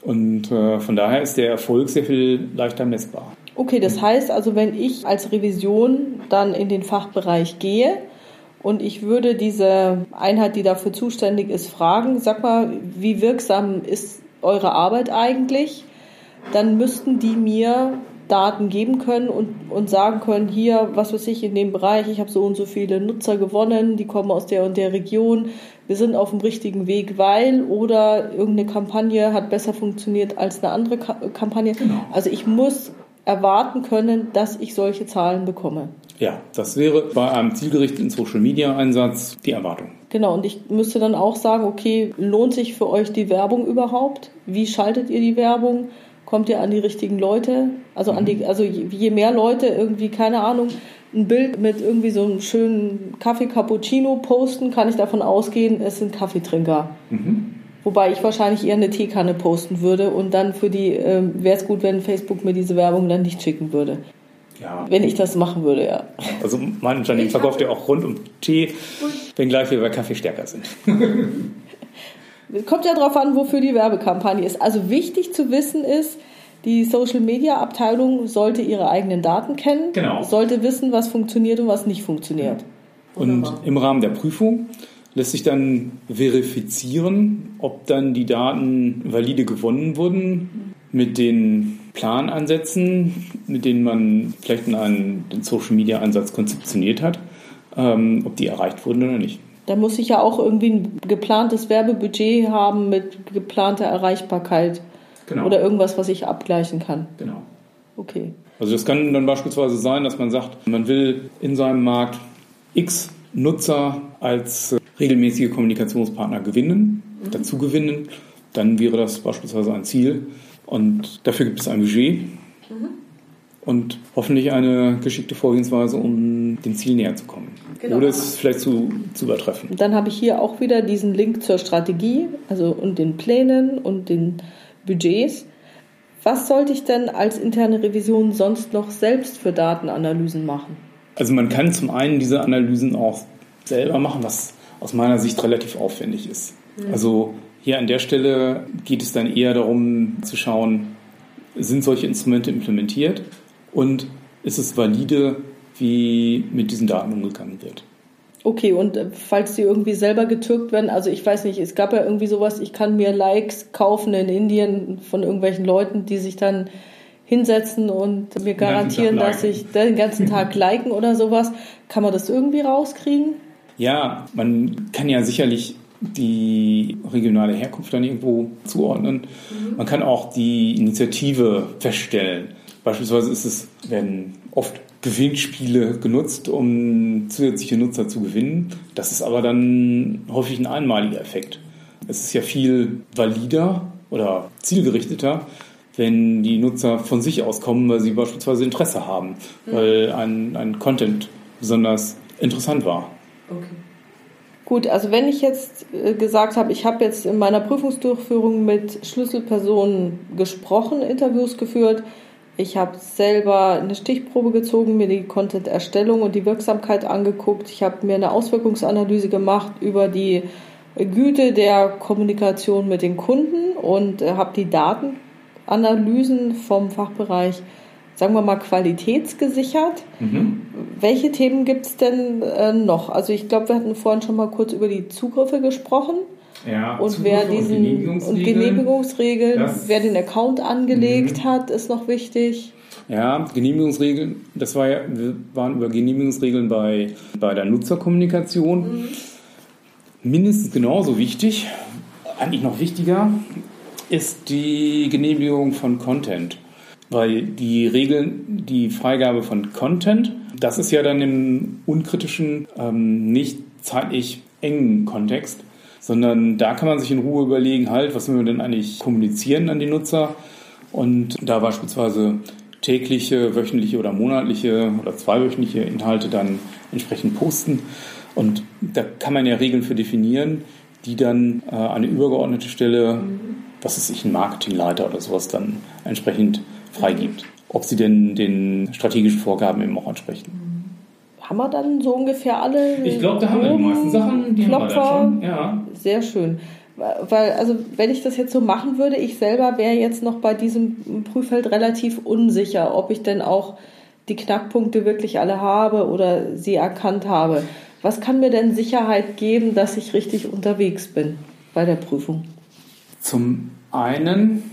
Und äh, von daher ist der Erfolg sehr viel leichter messbar. Okay, das heißt also, wenn ich als Revision dann in den Fachbereich gehe und ich würde diese Einheit, die dafür zuständig ist, fragen, sag mal, wie wirksam ist eure Arbeit eigentlich? Dann müssten die mir Daten geben können und, und sagen können, hier, was weiß ich, in dem Bereich, ich habe so und so viele Nutzer gewonnen, die kommen aus der und der Region, wir sind auf dem richtigen Weg, weil oder irgendeine Kampagne hat besser funktioniert als eine andere Kampagne. Genau. Also ich muss erwarten können, dass ich solche Zahlen bekomme. Ja, das wäre bei einem zielgerichteten Social-Media-Einsatz die Erwartung. Genau, und ich müsste dann auch sagen, okay, lohnt sich für euch die Werbung überhaupt? Wie schaltet ihr die Werbung? Kommt ihr an die richtigen Leute? Also an die, mhm. also je mehr Leute irgendwie, keine Ahnung, ein Bild mit irgendwie so einem schönen Kaffee Cappuccino posten, kann ich davon ausgehen, es sind Kaffeetrinker. Mhm. Wobei ich wahrscheinlich eher eine Teekanne posten würde und dann für die äh, wäre es gut, wenn Facebook mir diese Werbung dann nicht schicken würde. Ja. Wenn ich das machen würde, ja. Also mein Unternehmen verkauft ja auch rund um Tee, wenngleich wir bei Kaffee stärker sind. Es *laughs* kommt ja darauf an, wofür die Werbekampagne ist. Also wichtig zu wissen ist, die Social Media Abteilung sollte ihre eigenen Daten kennen, genau. sollte wissen, was funktioniert und was nicht funktioniert. Und im Rahmen der Prüfung lässt sich dann verifizieren, ob dann die Daten valide gewonnen wurden mit den Planansätzen, mit denen man vielleicht einen, den Social Media Ansatz konzeptioniert hat, ähm, ob die erreicht wurden oder nicht. Da muss ich ja auch irgendwie ein geplantes Werbebudget haben mit geplanter Erreichbarkeit. Genau. Oder irgendwas, was ich abgleichen kann. Genau. Okay. Also das kann dann beispielsweise sein, dass man sagt, man will in seinem Markt X Nutzer als regelmäßige Kommunikationspartner gewinnen, mhm. dazu gewinnen, dann wäre das beispielsweise ein Ziel. Und dafür gibt es ein Budget mhm. und hoffentlich eine geschickte Vorgehensweise, um dem Ziel näher zu kommen. Genau. Oder es vielleicht zu, zu übertreffen. Dann habe ich hier auch wieder diesen Link zur Strategie, also und den Plänen und den Budgets. Was sollte ich denn als interne Revision sonst noch selbst für Datenanalysen machen? Also man kann zum einen diese Analysen auch selber machen, was aus meiner Sicht relativ aufwendig ist. Mhm. Also hier an der Stelle geht es dann eher darum zu schauen, sind solche Instrumente implementiert und ist es valide, wie mit diesen Daten umgegangen wird. Okay, und äh, falls die irgendwie selber getürkt werden, also ich weiß nicht, es gab ja irgendwie sowas, ich kann mir Likes kaufen in Indien von irgendwelchen Leuten, die sich dann hinsetzen und mir garantieren, dass ich den ganzen Tag *laughs* liken oder sowas. Kann man das irgendwie rauskriegen? Ja, man kann ja sicherlich die regionale Herkunft dann irgendwo zuordnen. Mhm. Man kann auch die Initiative feststellen. Beispielsweise ist es, werden oft Gewinnspiele genutzt, um zusätzliche Nutzer zu gewinnen. Das ist aber dann häufig ein einmaliger Effekt. Es ist ja viel valider oder zielgerichteter, wenn die Nutzer von sich aus kommen, weil sie beispielsweise Interesse haben, mhm. weil ein, ein Content besonders interessant war. Okay. Gut, also wenn ich jetzt äh, gesagt habe, ich habe jetzt in meiner Prüfungsdurchführung mit Schlüsselpersonen gesprochen, Interviews geführt, ich habe selber eine Stichprobe gezogen, mir die Content-Erstellung und die Wirksamkeit angeguckt, ich habe mir eine Auswirkungsanalyse gemacht über die Güte der Kommunikation mit den Kunden und äh, habe die Datenanalysen vom Fachbereich sagen wir mal, qualitätsgesichert. Mhm. Welche Themen gibt es denn äh, noch? Also ich glaube, wir hatten vorhin schon mal kurz über die Zugriffe gesprochen. Ja, und Zugriffe wer diesen und Genehmigungsregeln, und Genehmigungsregeln wer den Account angelegt mhm. hat, ist noch wichtig. Ja, Genehmigungsregeln, das war ja, wir waren über Genehmigungsregeln bei, bei der Nutzerkommunikation. Mhm. Mindestens genauso wichtig, eigentlich noch wichtiger, ist die Genehmigung von Content. Weil die Regeln, die Freigabe von Content, das ist ja dann im unkritischen, ähm, nicht zeitlich engen Kontext, sondern da kann man sich in Ruhe überlegen, halt, was müssen wir denn eigentlich kommunizieren an die Nutzer und da beispielsweise tägliche, wöchentliche oder monatliche oder zweiwöchentliche Inhalte dann entsprechend posten. Und da kann man ja Regeln für definieren, die dann äh, eine übergeordnete Stelle, was ist ich, ein Marketingleiter oder sowas dann entsprechend freigibt. Ob sie denn den strategischen Vorgaben eben auch entsprechen. Haben wir dann so ungefähr alle? Ich glaube, da haben wir die meisten Sachen, die Klopfer. haben wir schon. Ja. Sehr schön. Weil, also, wenn ich das jetzt so machen würde, ich selber wäre jetzt noch bei diesem Prüffeld relativ unsicher, ob ich denn auch die Knackpunkte wirklich alle habe oder sie erkannt habe. Was kann mir denn Sicherheit geben, dass ich richtig unterwegs bin bei der Prüfung? Zum einen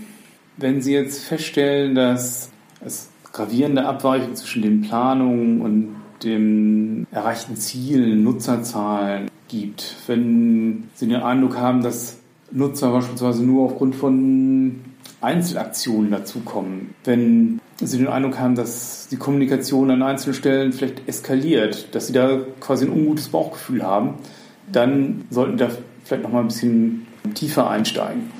wenn Sie jetzt feststellen, dass es gravierende Abweichungen zwischen den Planungen und dem erreichten Ziel, Nutzerzahlen gibt, wenn Sie den Eindruck haben, dass Nutzer beispielsweise nur aufgrund von Einzelaktionen dazukommen, wenn Sie den Eindruck haben, dass die Kommunikation an einzelnen Stellen vielleicht eskaliert, dass Sie da quasi ein ungutes Bauchgefühl haben, dann sollten Sie da vielleicht noch mal ein bisschen tiefer einsteigen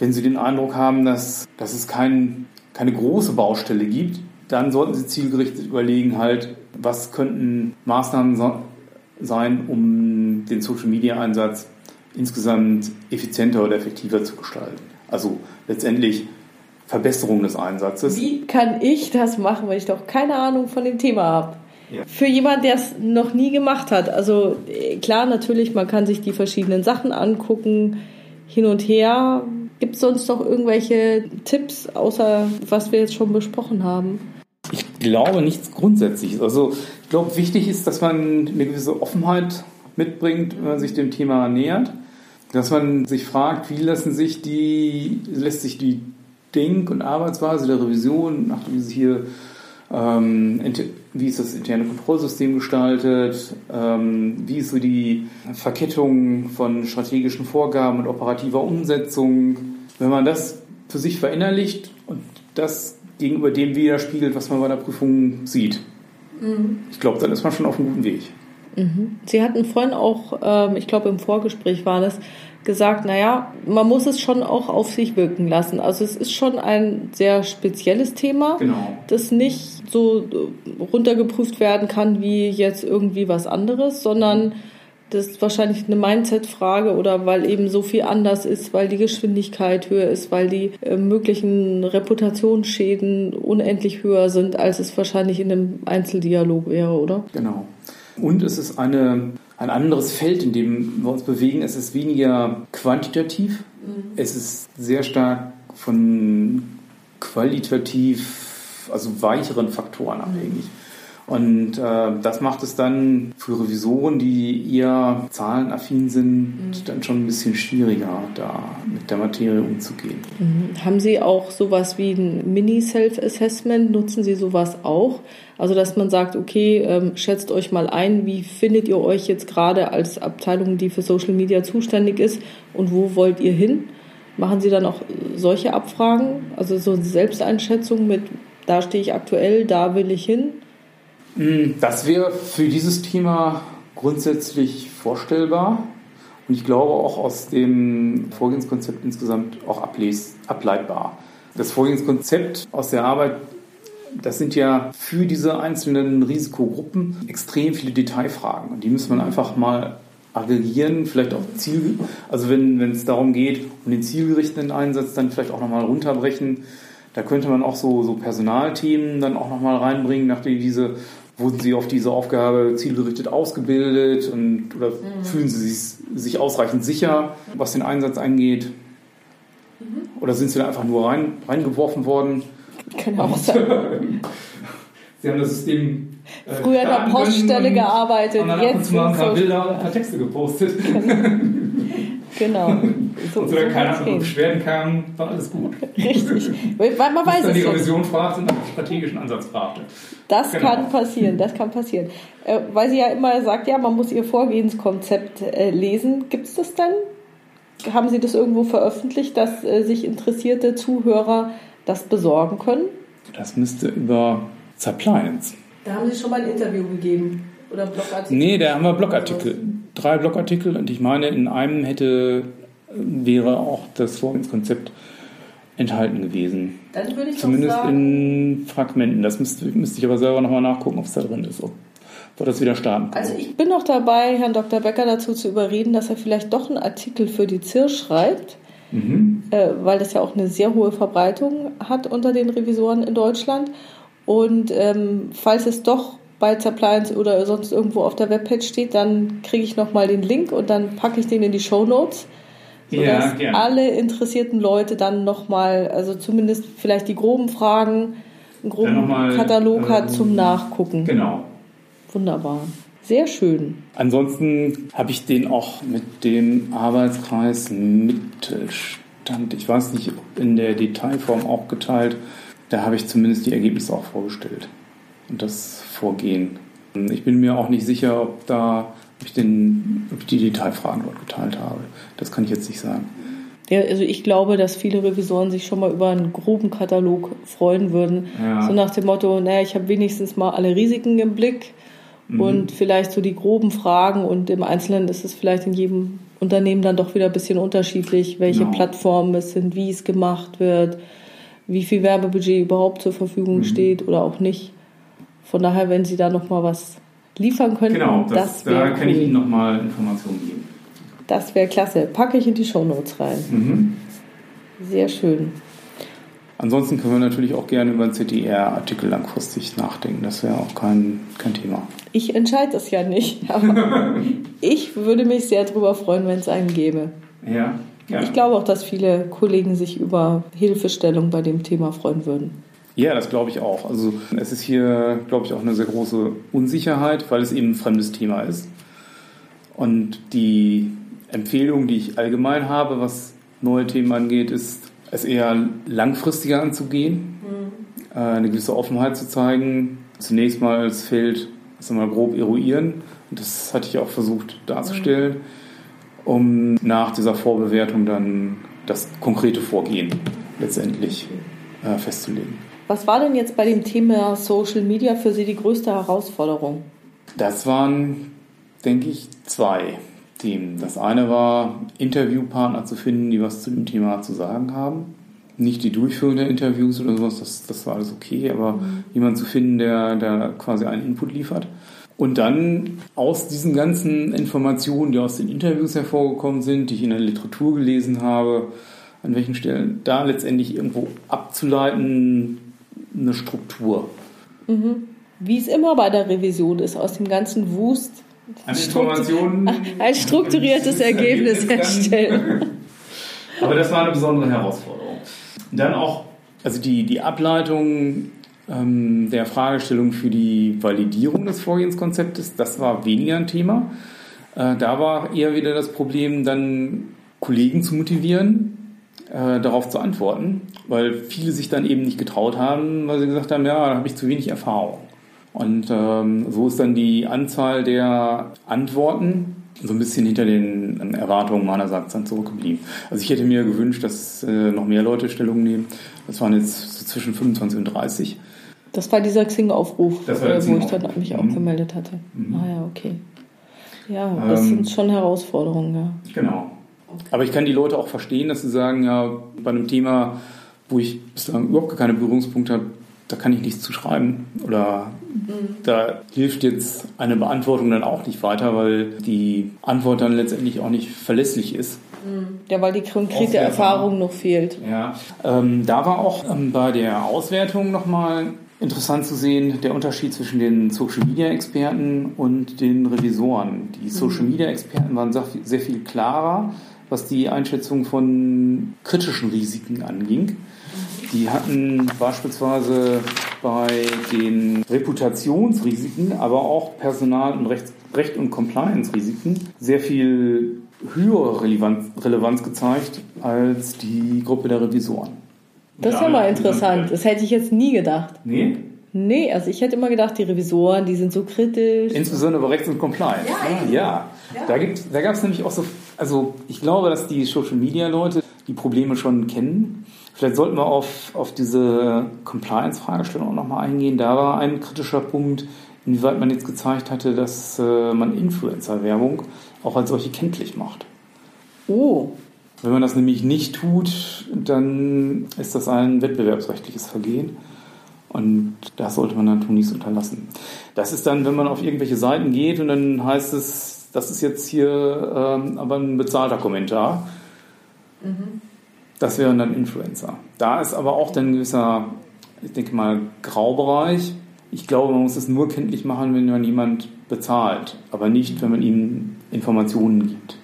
wenn Sie den Eindruck haben, dass, dass es kein, keine große Baustelle gibt, dann sollten Sie zielgerichtet überlegen, halt, was könnten Maßnahmen so, sein, um den Social-Media-Einsatz insgesamt effizienter oder effektiver zu gestalten. Also letztendlich Verbesserung des Einsatzes. Wie kann ich das machen, wenn ich doch keine Ahnung von dem Thema habe? Ja. Für jemanden, der es noch nie gemacht hat. Also klar, natürlich, man kann sich die verschiedenen Sachen angucken, hin und her. Gibt es sonst noch irgendwelche Tipps, außer was wir jetzt schon besprochen haben? Ich glaube nichts Grundsätzliches. Also ich glaube, wichtig ist, dass man eine gewisse Offenheit mitbringt, wenn man sich dem Thema nähert. Dass man sich fragt, wie lassen sich die, lässt sich die Denk- und Arbeitsweise der Revision, nachdem sie hier ähm, wie ist das interne Kontrollsystem gestaltet? Ähm, wie ist so die Verkettung von strategischen Vorgaben und operativer Umsetzung? Wenn man das für sich verinnerlicht und das gegenüber dem widerspiegelt, was man bei der Prüfung sieht, mhm. ich glaube, dann ist man schon auf einem guten Weg. Mhm. Sie hatten vorhin auch, ähm, ich glaube im Vorgespräch war das, gesagt, naja, man muss es schon auch auf sich wirken lassen. Also es ist schon ein sehr spezielles Thema, genau. das nicht so runtergeprüft werden kann wie jetzt irgendwie was anderes, sondern das ist wahrscheinlich eine Mindset-Frage oder weil eben so viel anders ist, weil die Geschwindigkeit höher ist, weil die äh, möglichen Reputationsschäden unendlich höher sind, als es wahrscheinlich in einem Einzeldialog wäre, oder? Genau. Und es ist eine, ein anderes Feld, in dem wir uns bewegen. Es ist weniger quantitativ, mhm. es ist sehr stark von qualitativ, also weicheren Faktoren abhängig. Und äh, das macht es dann für Revisoren, die eher zahlenaffin sind, mhm. dann schon ein bisschen schwieriger, da mit der Materie umzugehen. Mhm. Haben Sie auch sowas wie ein Mini-Self-Assessment? Nutzen Sie sowas auch? Also, dass man sagt, okay, ähm, schätzt euch mal ein, wie findet ihr euch jetzt gerade als Abteilung, die für Social Media zuständig ist und wo wollt ihr hin? Machen Sie dann auch solche Abfragen? Also so eine Selbsteinschätzung mit, da stehe ich aktuell, da will ich hin? Mm, das wäre für dieses Thema grundsätzlich vorstellbar und ich glaube auch aus dem Vorgehenskonzept insgesamt auch ableitbar. Das Vorgehenskonzept aus der Arbeit, das sind ja für diese einzelnen Risikogruppen extrem viele Detailfragen. Und die muss man einfach mal aggregieren, vielleicht auch Ziel, also wenn, wenn es darum geht, um den zielgerichteten Einsatz, dann vielleicht auch nochmal runterbrechen. Da könnte man auch so, so Personalthemen dann auch nochmal reinbringen, nachdem diese, wurden sie auf diese Aufgabe zielgerichtet ausgebildet und oder mhm. fühlen sie sich, sich ausreichend sicher, was den Einsatz angeht? Mhm. Oder sind sie da einfach nur rein, reingeworfen worden? Kann auch sein. *laughs* sie haben das System äh, Früher in der Poststelle gearbeitet, jetzt ein paar Bilder und ein paar Texte gepostet. genau. So, und solange so keiner von Beschwerden kam, war alles gut. Richtig. Weil man weiß dann die Revision fragt und nach strategischen Ansatz fragte. Das genau. kann passieren, das kann passieren. Äh, weil sie ja immer sagt, ja, man muss ihr Vorgehenskonzept äh, lesen. Gibt es das dann? Haben Sie das irgendwo veröffentlicht, dass äh, sich interessierte Zuhörer das besorgen können? Das müsste über Zappliance da haben Sie schon mal ein Interview gegeben oder Blogartikel? Nee, da haben wir Blogartikel. Drei Blogartikel und ich meine, in einem hätte wäre auch das Vorgehenskonzept enthalten gewesen. Dann würde ich Zumindest sagen, in Fragmenten. Das müsste, müsste ich aber selber nochmal nachgucken, ob es da drin ist. Ob wir das wieder starten Also ich bin noch dabei, Herrn Dr. Becker dazu zu überreden, dass er vielleicht doch einen Artikel für die ZIR schreibt, mhm. äh, weil das ja auch eine sehr hohe Verbreitung hat unter den Revisoren in Deutschland. Und ähm, falls es doch bei Zappliance oder sonst irgendwo auf der Webpage steht, dann kriege ich nochmal den Link und dann packe ich den in die Show Notes. Sodass ja, alle interessierten Leute dann nochmal, also zumindest vielleicht die groben Fragen, einen groben mal, Katalog ähm, hat zum Nachgucken. Genau. Wunderbar. Sehr schön. Ansonsten habe ich den auch mit dem Arbeitskreis Mittelstand, ich weiß nicht, in der Detailform auch geteilt, da habe ich zumindest die Ergebnisse auch vorgestellt das Vorgehen. Ich bin mir auch nicht sicher, ob da ob ich, den, ob ich die Detailfragen dort geteilt habe. Das kann ich jetzt nicht sagen. Ja, also ich glaube, dass viele Revisoren sich schon mal über einen groben Katalog freuen würden. Ja. So nach dem Motto, naja, ich habe wenigstens mal alle Risiken im Blick mhm. und vielleicht so die groben Fragen und im Einzelnen ist es vielleicht in jedem Unternehmen dann doch wieder ein bisschen unterschiedlich, welche genau. Plattformen es sind, wie es gemacht wird wie viel Werbebudget überhaupt zur Verfügung mhm. steht oder auch nicht. Von daher, wenn Sie da noch mal was liefern könnten, genau, das, das da kann ich Ihnen noch mal Informationen geben. Das wäre klasse. Packe ich in die Shownotes rein. Mhm. Sehr schön. Ansonsten können wir natürlich auch gerne über einen CDR-Artikel langfristig nachdenken. Das wäre auch kein, kein Thema. Ich entscheide das ja nicht, *laughs* aber ich würde mich sehr darüber freuen, wenn es einen gäbe. Ja. Ja. Ich glaube auch, dass viele Kollegen sich über Hilfestellung bei dem Thema freuen würden. Ja, das glaube ich auch. Also es ist hier, glaube ich, auch eine sehr große Unsicherheit, weil es eben ein fremdes Thema ist. Und die Empfehlung, die ich allgemein habe, was neue Themen angeht, ist, es eher langfristiger anzugehen, mhm. eine gewisse Offenheit zu zeigen. Zunächst mal als Feld das mal grob eruieren. Und das hatte ich auch versucht darzustellen. Mhm um nach dieser Vorbewertung dann das konkrete Vorgehen letztendlich äh, festzulegen. Was war denn jetzt bei dem Thema Social Media für Sie die größte Herausforderung? Das waren, denke ich, zwei Themen. Das eine war, Interviewpartner zu finden, die was zu dem Thema zu sagen haben. Nicht die Durchführung der Interviews oder sowas, das, das war alles okay, aber mhm. jemanden zu finden, der, der quasi einen Input liefert. Und dann aus diesen ganzen Informationen, die aus den Interviews hervorgekommen sind, die ich in der Literatur gelesen habe, an welchen Stellen da letztendlich irgendwo abzuleiten, eine Struktur. Mhm. Wie es immer bei der Revision ist, aus dem ganzen Wust Informationen *laughs* ein strukturiertes *laughs* Ergebnis herstellen. Aber das war eine besondere Herausforderung. Dann auch, also die, die Ableitung ähm, der Fragestellung für die Validierung des Vorgehenskonzeptes, das war weniger ein Thema. Äh, da war eher wieder das Problem, dann Kollegen zu motivieren, äh, darauf zu antworten, weil viele sich dann eben nicht getraut haben, weil sie gesagt haben, ja, da habe ich zu wenig Erfahrung. Und ähm, so ist dann die Anzahl der Antworten so ein bisschen hinter den Erwartungen meinerseits dann zurückgeblieben. Also ich hätte mir gewünscht, dass äh, noch mehr Leute Stellung nehmen. Das waren jetzt so zwischen 25 und 30. Das war dieser Xing-Aufruf, äh, wo ich dann mich auch mhm. gemeldet hatte. Mhm. Ah ja, okay. Ja, das ähm, sind schon Herausforderungen, ja. Genau. Aber ich kann die Leute auch verstehen, dass sie sagen, ja, bei einem Thema, wo ich bislang überhaupt keine Berührungspunkte habe, da kann ich nichts zu schreiben. Oder mhm. da hilft jetzt eine Beantwortung dann auch nicht weiter, weil die Antwort dann letztendlich auch nicht verlässlich ist. Ja, weil die konkrete Erfahrung noch fehlt. Ja, ähm, da war auch ähm, bei der Auswertung nochmal interessant zu sehen, der Unterschied zwischen den Social Media Experten und den Revisoren. Die mhm. Social Media Experten waren sehr viel klarer, was die Einschätzung von kritischen Risiken anging. Die hatten beispielsweise bei den Reputationsrisiken, aber auch Personal- und Recht, Recht und Compliance-Risiken sehr viel höhere Relevanz, Relevanz gezeigt als die Gruppe der Revisoren. Das ist ja mal interessant. Das hätte ich jetzt nie gedacht. Nee? Nee, also ich hätte immer gedacht, die Revisoren, die sind so kritisch. Insbesondere bei Rechts- und Compliance. Ja, ja. ja. da, da gab es nämlich auch so, also ich glaube, dass die Social-Media-Leute die Probleme schon kennen. Vielleicht sollten wir auf, auf diese Compliance-Fragestellung auch nochmal eingehen. Da war ein kritischer Punkt, inwieweit man jetzt gezeigt hatte, dass äh, man Influencer-Werbung auch als solche kenntlich macht. Oh. Wenn man das nämlich nicht tut, dann ist das ein wettbewerbsrechtliches Vergehen. Und das sollte man dann tunlichst unterlassen. Das ist dann, wenn man auf irgendwelche Seiten geht und dann heißt es, das ist jetzt hier ähm, aber ein bezahlter Kommentar. Mhm. Das wären dann Influencer. Da ist aber auch dann ein gewisser, ich denke mal, Graubereich. Ich glaube, man muss es nur kenntlich machen, wenn man jemand bezahlt, aber nicht, wenn man ihm Informationen gibt.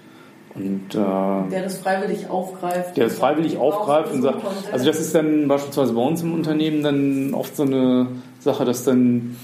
Und, äh, der das freiwillig aufgreift. Der das freiwillig aufgreift und sagt, also das ist dann beispielsweise bei uns im Unternehmen dann oft so eine Sache, dass dann,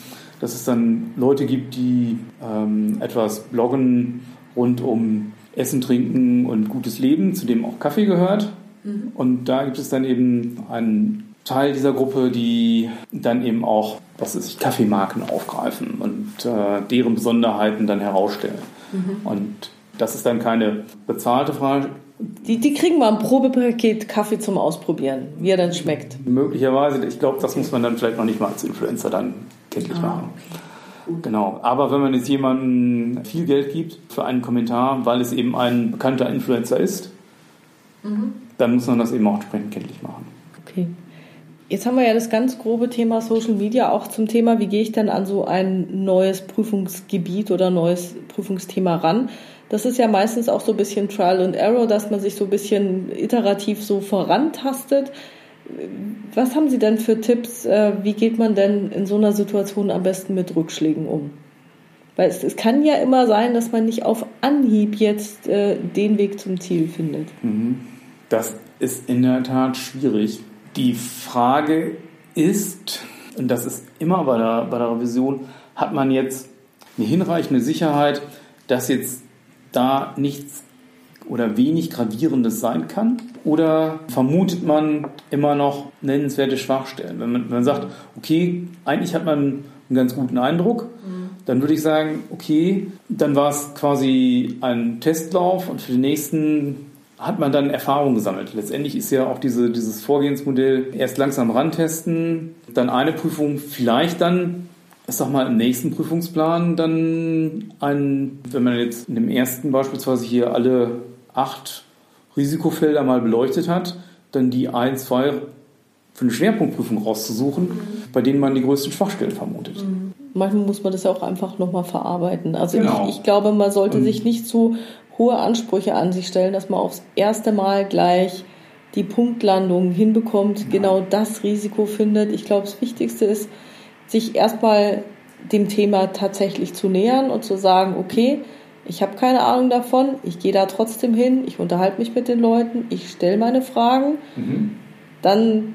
dass es dann Leute gibt, die ähm, etwas bloggen rund um Essen, Trinken und gutes Leben, zu dem auch Kaffee gehört. Mhm. Und da gibt es dann eben einen Teil dieser Gruppe, die dann eben auch, was ist, Kaffeemarken aufgreifen und äh, deren Besonderheiten dann herausstellen. Mhm. Und das ist dann keine bezahlte Frage. Die, die kriegen mal ein Probepaket Kaffee zum Ausprobieren, wie er dann schmeckt. Möglicherweise, ich glaube, das muss man dann vielleicht noch nicht mal als Influencer dann kenntlich ah, machen. Okay. Genau. Aber wenn man jetzt jemandem viel Geld gibt für einen Kommentar, weil es eben ein bekannter Influencer ist, mhm. dann muss man das eben auch entsprechend kenntlich machen. Okay. Jetzt haben wir ja das ganz grobe Thema Social Media auch zum Thema, wie gehe ich denn an so ein neues Prüfungsgebiet oder neues Prüfungsthema ran? Das ist ja meistens auch so ein bisschen Trial and Error, dass man sich so ein bisschen iterativ so vorantastet. Was haben Sie denn für Tipps? Äh, wie geht man denn in so einer Situation am besten mit Rückschlägen um? Weil es, es kann ja immer sein, dass man nicht auf Anhieb jetzt äh, den Weg zum Ziel findet. Mhm. Das ist in der Tat schwierig. Die Frage ist, und das ist immer bei der, bei der Revision, hat man jetzt eine hinreichende Sicherheit, dass jetzt da nichts oder wenig Gravierendes sein kann? Oder vermutet man immer noch nennenswerte Schwachstellen? Wenn man, wenn man sagt, okay, eigentlich hat man einen ganz guten Eindruck, mhm. dann würde ich sagen, okay, dann war es quasi ein Testlauf und für den nächsten hat man dann Erfahrung gesammelt. Letztendlich ist ja auch diese, dieses Vorgehensmodell erst langsam rantesten, dann eine Prüfung, vielleicht dann ich sag mal, im nächsten Prüfungsplan dann ein, wenn man jetzt in dem ersten beispielsweise hier alle acht Risikofelder mal beleuchtet hat, dann die ein, zwei für eine Schwerpunktprüfung rauszusuchen, mhm. bei denen man die größten Schwachstellen vermutet. Mhm. Manchmal muss man das ja auch einfach nochmal verarbeiten. Also genau. ich, ich, glaube, man sollte Und sich nicht zu hohe Ansprüche an sich stellen, dass man aufs erste Mal gleich die Punktlandung hinbekommt, ja. genau das Risiko findet. Ich glaube, das Wichtigste ist, sich erstmal dem Thema tatsächlich zu nähern und zu sagen, okay, ich habe keine Ahnung davon, ich gehe da trotzdem hin, ich unterhalte mich mit den Leuten, ich stelle meine Fragen, mhm. dann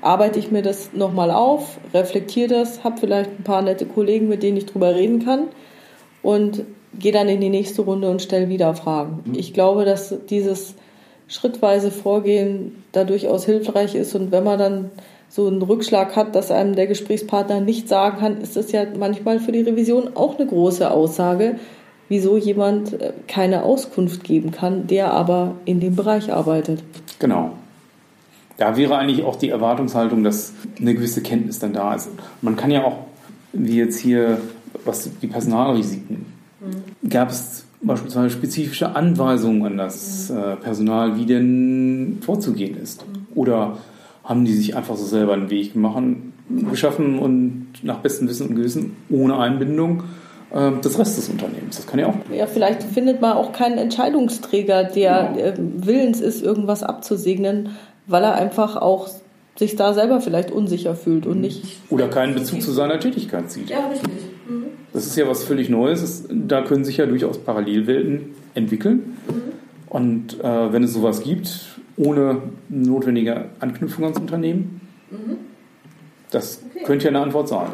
arbeite ich mir das nochmal auf, reflektiere das, habe vielleicht ein paar nette Kollegen, mit denen ich drüber reden kann und gehe dann in die nächste Runde und stelle wieder Fragen. Mhm. Ich glaube, dass dieses schrittweise Vorgehen da durchaus hilfreich ist und wenn man dann so einen Rückschlag hat, dass einem der Gesprächspartner nicht sagen kann, ist das ja manchmal für die Revision auch eine große Aussage, wieso jemand äh, keine Auskunft geben kann, der aber in dem Bereich arbeitet. Genau. Da wäre eigentlich auch die Erwartungshaltung, dass eine gewisse Kenntnis dann da ist. Man kann ja auch, wie jetzt hier, was die Personalrisiken, mhm. gab es beispielsweise spezifische Anweisungen an das mhm. Personal, wie denn vorzugehen ist. Mhm. Oder haben die sich einfach so selber einen Weg machen, geschaffen und nach bestem Wissen und Gewissen ohne Einbindung äh, des Rest des Unternehmens. Das kann ja auch. Ja, vielleicht findet man auch keinen Entscheidungsträger, der genau. äh, willens ist, irgendwas abzusegnen, weil er einfach auch sich da selber vielleicht unsicher fühlt und nicht. Oder keinen Bezug zu seiner Tätigkeit zieht. Ja, richtig. Mhm. Das ist ja was völlig Neues. Da können sich ja durchaus Parallelwelten entwickeln. Mhm. Und äh, wenn es sowas gibt, ohne notwendige Anknüpfung ans Unternehmen, mhm. das okay. könnte ja eine Antwort sein.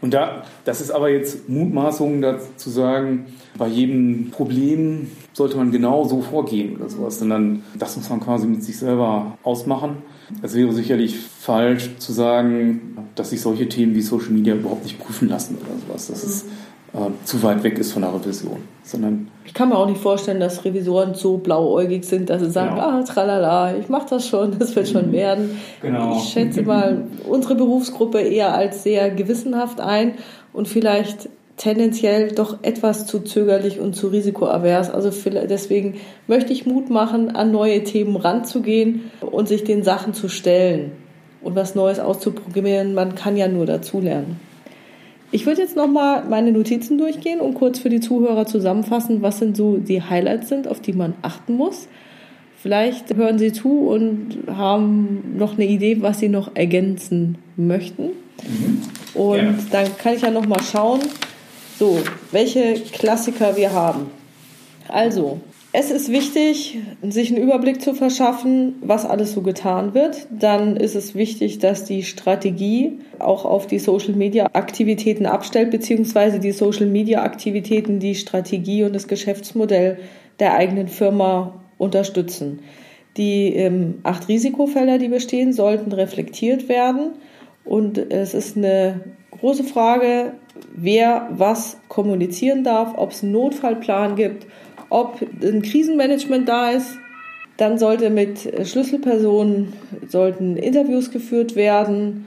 Und da, das ist aber jetzt Mutmaßung dazu zu sagen, bei jedem Problem sollte man genau so vorgehen oder sowas, sondern das muss man quasi mit sich selber ausmachen. Es wäre sicherlich falsch zu sagen, dass sich solche Themen wie Social Media überhaupt nicht prüfen lassen oder sowas. Das ist äh, zu weit weg ist von der Revision. Sondern ich kann mir auch nicht vorstellen, dass Revisoren so blauäugig sind, dass sie sagen, genau. ah, tralala, ich mache das schon, *laughs* das wird schon werden. Genau. Ich schätze mal unsere Berufsgruppe eher als sehr gewissenhaft ein und vielleicht tendenziell doch etwas zu zögerlich und zu risikoavers. Also deswegen möchte ich Mut machen, an neue Themen ranzugehen und sich den Sachen zu stellen und was Neues auszuprogrammieren. Man kann ja nur dazulernen. Ich würde jetzt nochmal meine Notizen durchgehen und kurz für die Zuhörer zusammenfassen, was sind so die Highlights sind, auf die man achten muss. Vielleicht hören Sie zu und haben noch eine Idee, was Sie noch ergänzen möchten. Mhm. Und ja. dann kann ich ja nochmal schauen, so, welche Klassiker wir haben. Also, es ist wichtig, sich einen Überblick zu verschaffen, was alles so getan wird. Dann ist es wichtig, dass die Strategie auch auf die Social-Media-Aktivitäten abstellt, beziehungsweise die Social-Media-Aktivitäten die Strategie und das Geschäftsmodell der eigenen Firma unterstützen. Die ähm, acht Risikofelder, die bestehen, sollten reflektiert werden. Und es ist eine große Frage, wer was kommunizieren darf, ob es einen Notfallplan gibt ob ein Krisenmanagement da ist. Dann sollte mit Schlüsselpersonen sollten Interviews geführt werden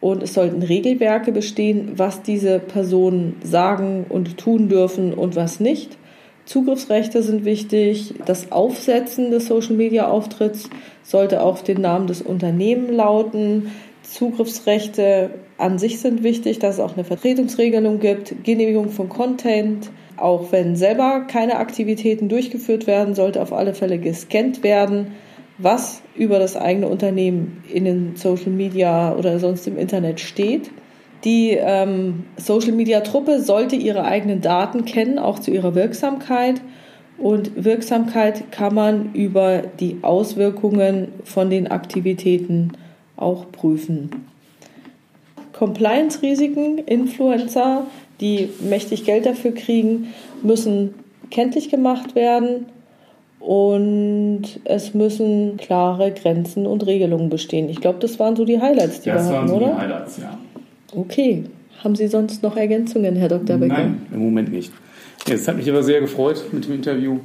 und es sollten Regelwerke bestehen, was diese Personen sagen und tun dürfen und was nicht. Zugriffsrechte sind wichtig. Das Aufsetzen des Social Media Auftritts sollte auf den Namen des Unternehmens lauten. Zugriffsrechte an sich sind wichtig, dass es auch eine Vertretungsregelung gibt, Genehmigung von Content, auch wenn selber keine Aktivitäten durchgeführt werden, sollte auf alle Fälle gescannt werden, was über das eigene Unternehmen in den Social Media oder sonst im Internet steht. Die ähm, Social Media Truppe sollte ihre eigenen Daten kennen, auch zu ihrer Wirksamkeit. Und Wirksamkeit kann man über die Auswirkungen von den Aktivitäten auch prüfen. Compliance-Risiken, Influencer die mächtig Geld dafür kriegen, müssen kenntlich gemacht werden und es müssen klare Grenzen und Regelungen bestehen. Ich glaube, das waren so die Highlights, die das wir hatten, so oder? Das waren die Highlights, ja. Okay. Haben Sie sonst noch Ergänzungen, Herr Dr. Becker? Nein, im Moment nicht. Es hat mich aber sehr gefreut mit dem Interview.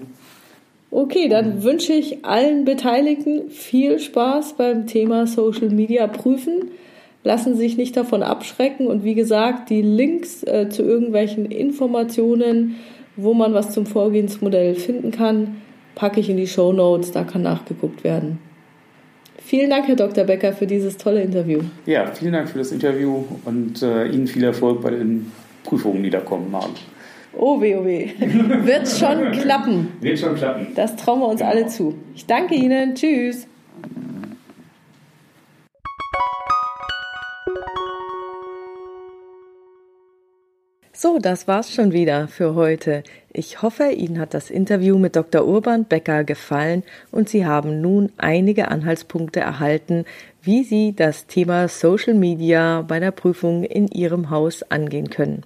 Okay, dann wünsche ich allen Beteiligten viel Spaß beim Thema Social Media prüfen lassen sich nicht davon abschrecken. Und wie gesagt, die Links äh, zu irgendwelchen Informationen, wo man was zum Vorgehensmodell finden kann, packe ich in die Show Notes. Da kann nachgeguckt werden. Vielen Dank, Herr Dr. Becker, für dieses tolle Interview. Ja, vielen Dank für das Interview und äh, Ihnen viel Erfolg bei den Prüfungen, die da kommen haben. Oh weh, oh weh. *laughs* Wird schon klappen. Wird schon klappen. Das trauen wir uns genau. alle zu. Ich danke Ihnen. Tschüss. So, das war's schon wieder für heute. Ich hoffe, Ihnen hat das Interview mit Dr. Urban Becker gefallen und Sie haben nun einige Anhaltspunkte erhalten, wie Sie das Thema Social Media bei der Prüfung in Ihrem Haus angehen können.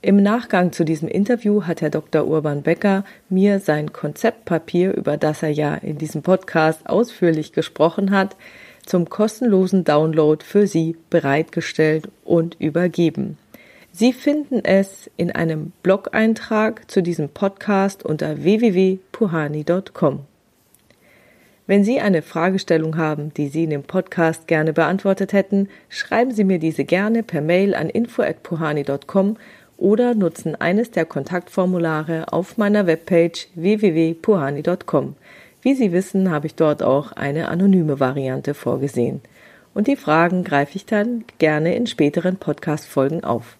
Im Nachgang zu diesem Interview hat Herr Dr. Urban Becker mir sein Konzeptpapier, über das er ja in diesem Podcast ausführlich gesprochen hat, zum kostenlosen Download für Sie bereitgestellt und übergeben. Sie finden es in einem Blog-Eintrag zu diesem Podcast unter www.puhani.com. Wenn Sie eine Fragestellung haben, die Sie in dem Podcast gerne beantwortet hätten, schreiben Sie mir diese gerne per Mail an info@puhani.com oder nutzen eines der Kontaktformulare auf meiner Webpage www.puhani.com. Wie Sie wissen, habe ich dort auch eine anonyme Variante vorgesehen. und die Fragen greife ich dann gerne in späteren Podcast-Folgen auf.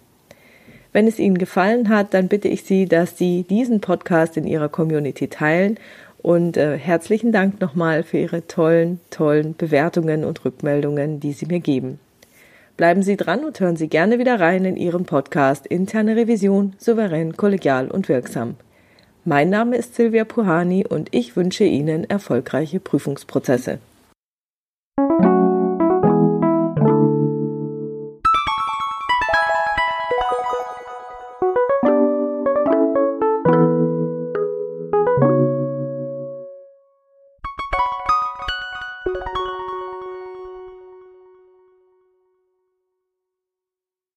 Wenn es Ihnen gefallen hat, dann bitte ich Sie, dass Sie diesen Podcast in Ihrer Community teilen und äh, herzlichen Dank nochmal für Ihre tollen, tollen Bewertungen und Rückmeldungen, die Sie mir geben. Bleiben Sie dran und hören Sie gerne wieder rein in Ihren Podcast Interne Revision, souverän, kollegial und wirksam. Mein Name ist Silvia Puhani und ich wünsche Ihnen erfolgreiche Prüfungsprozesse.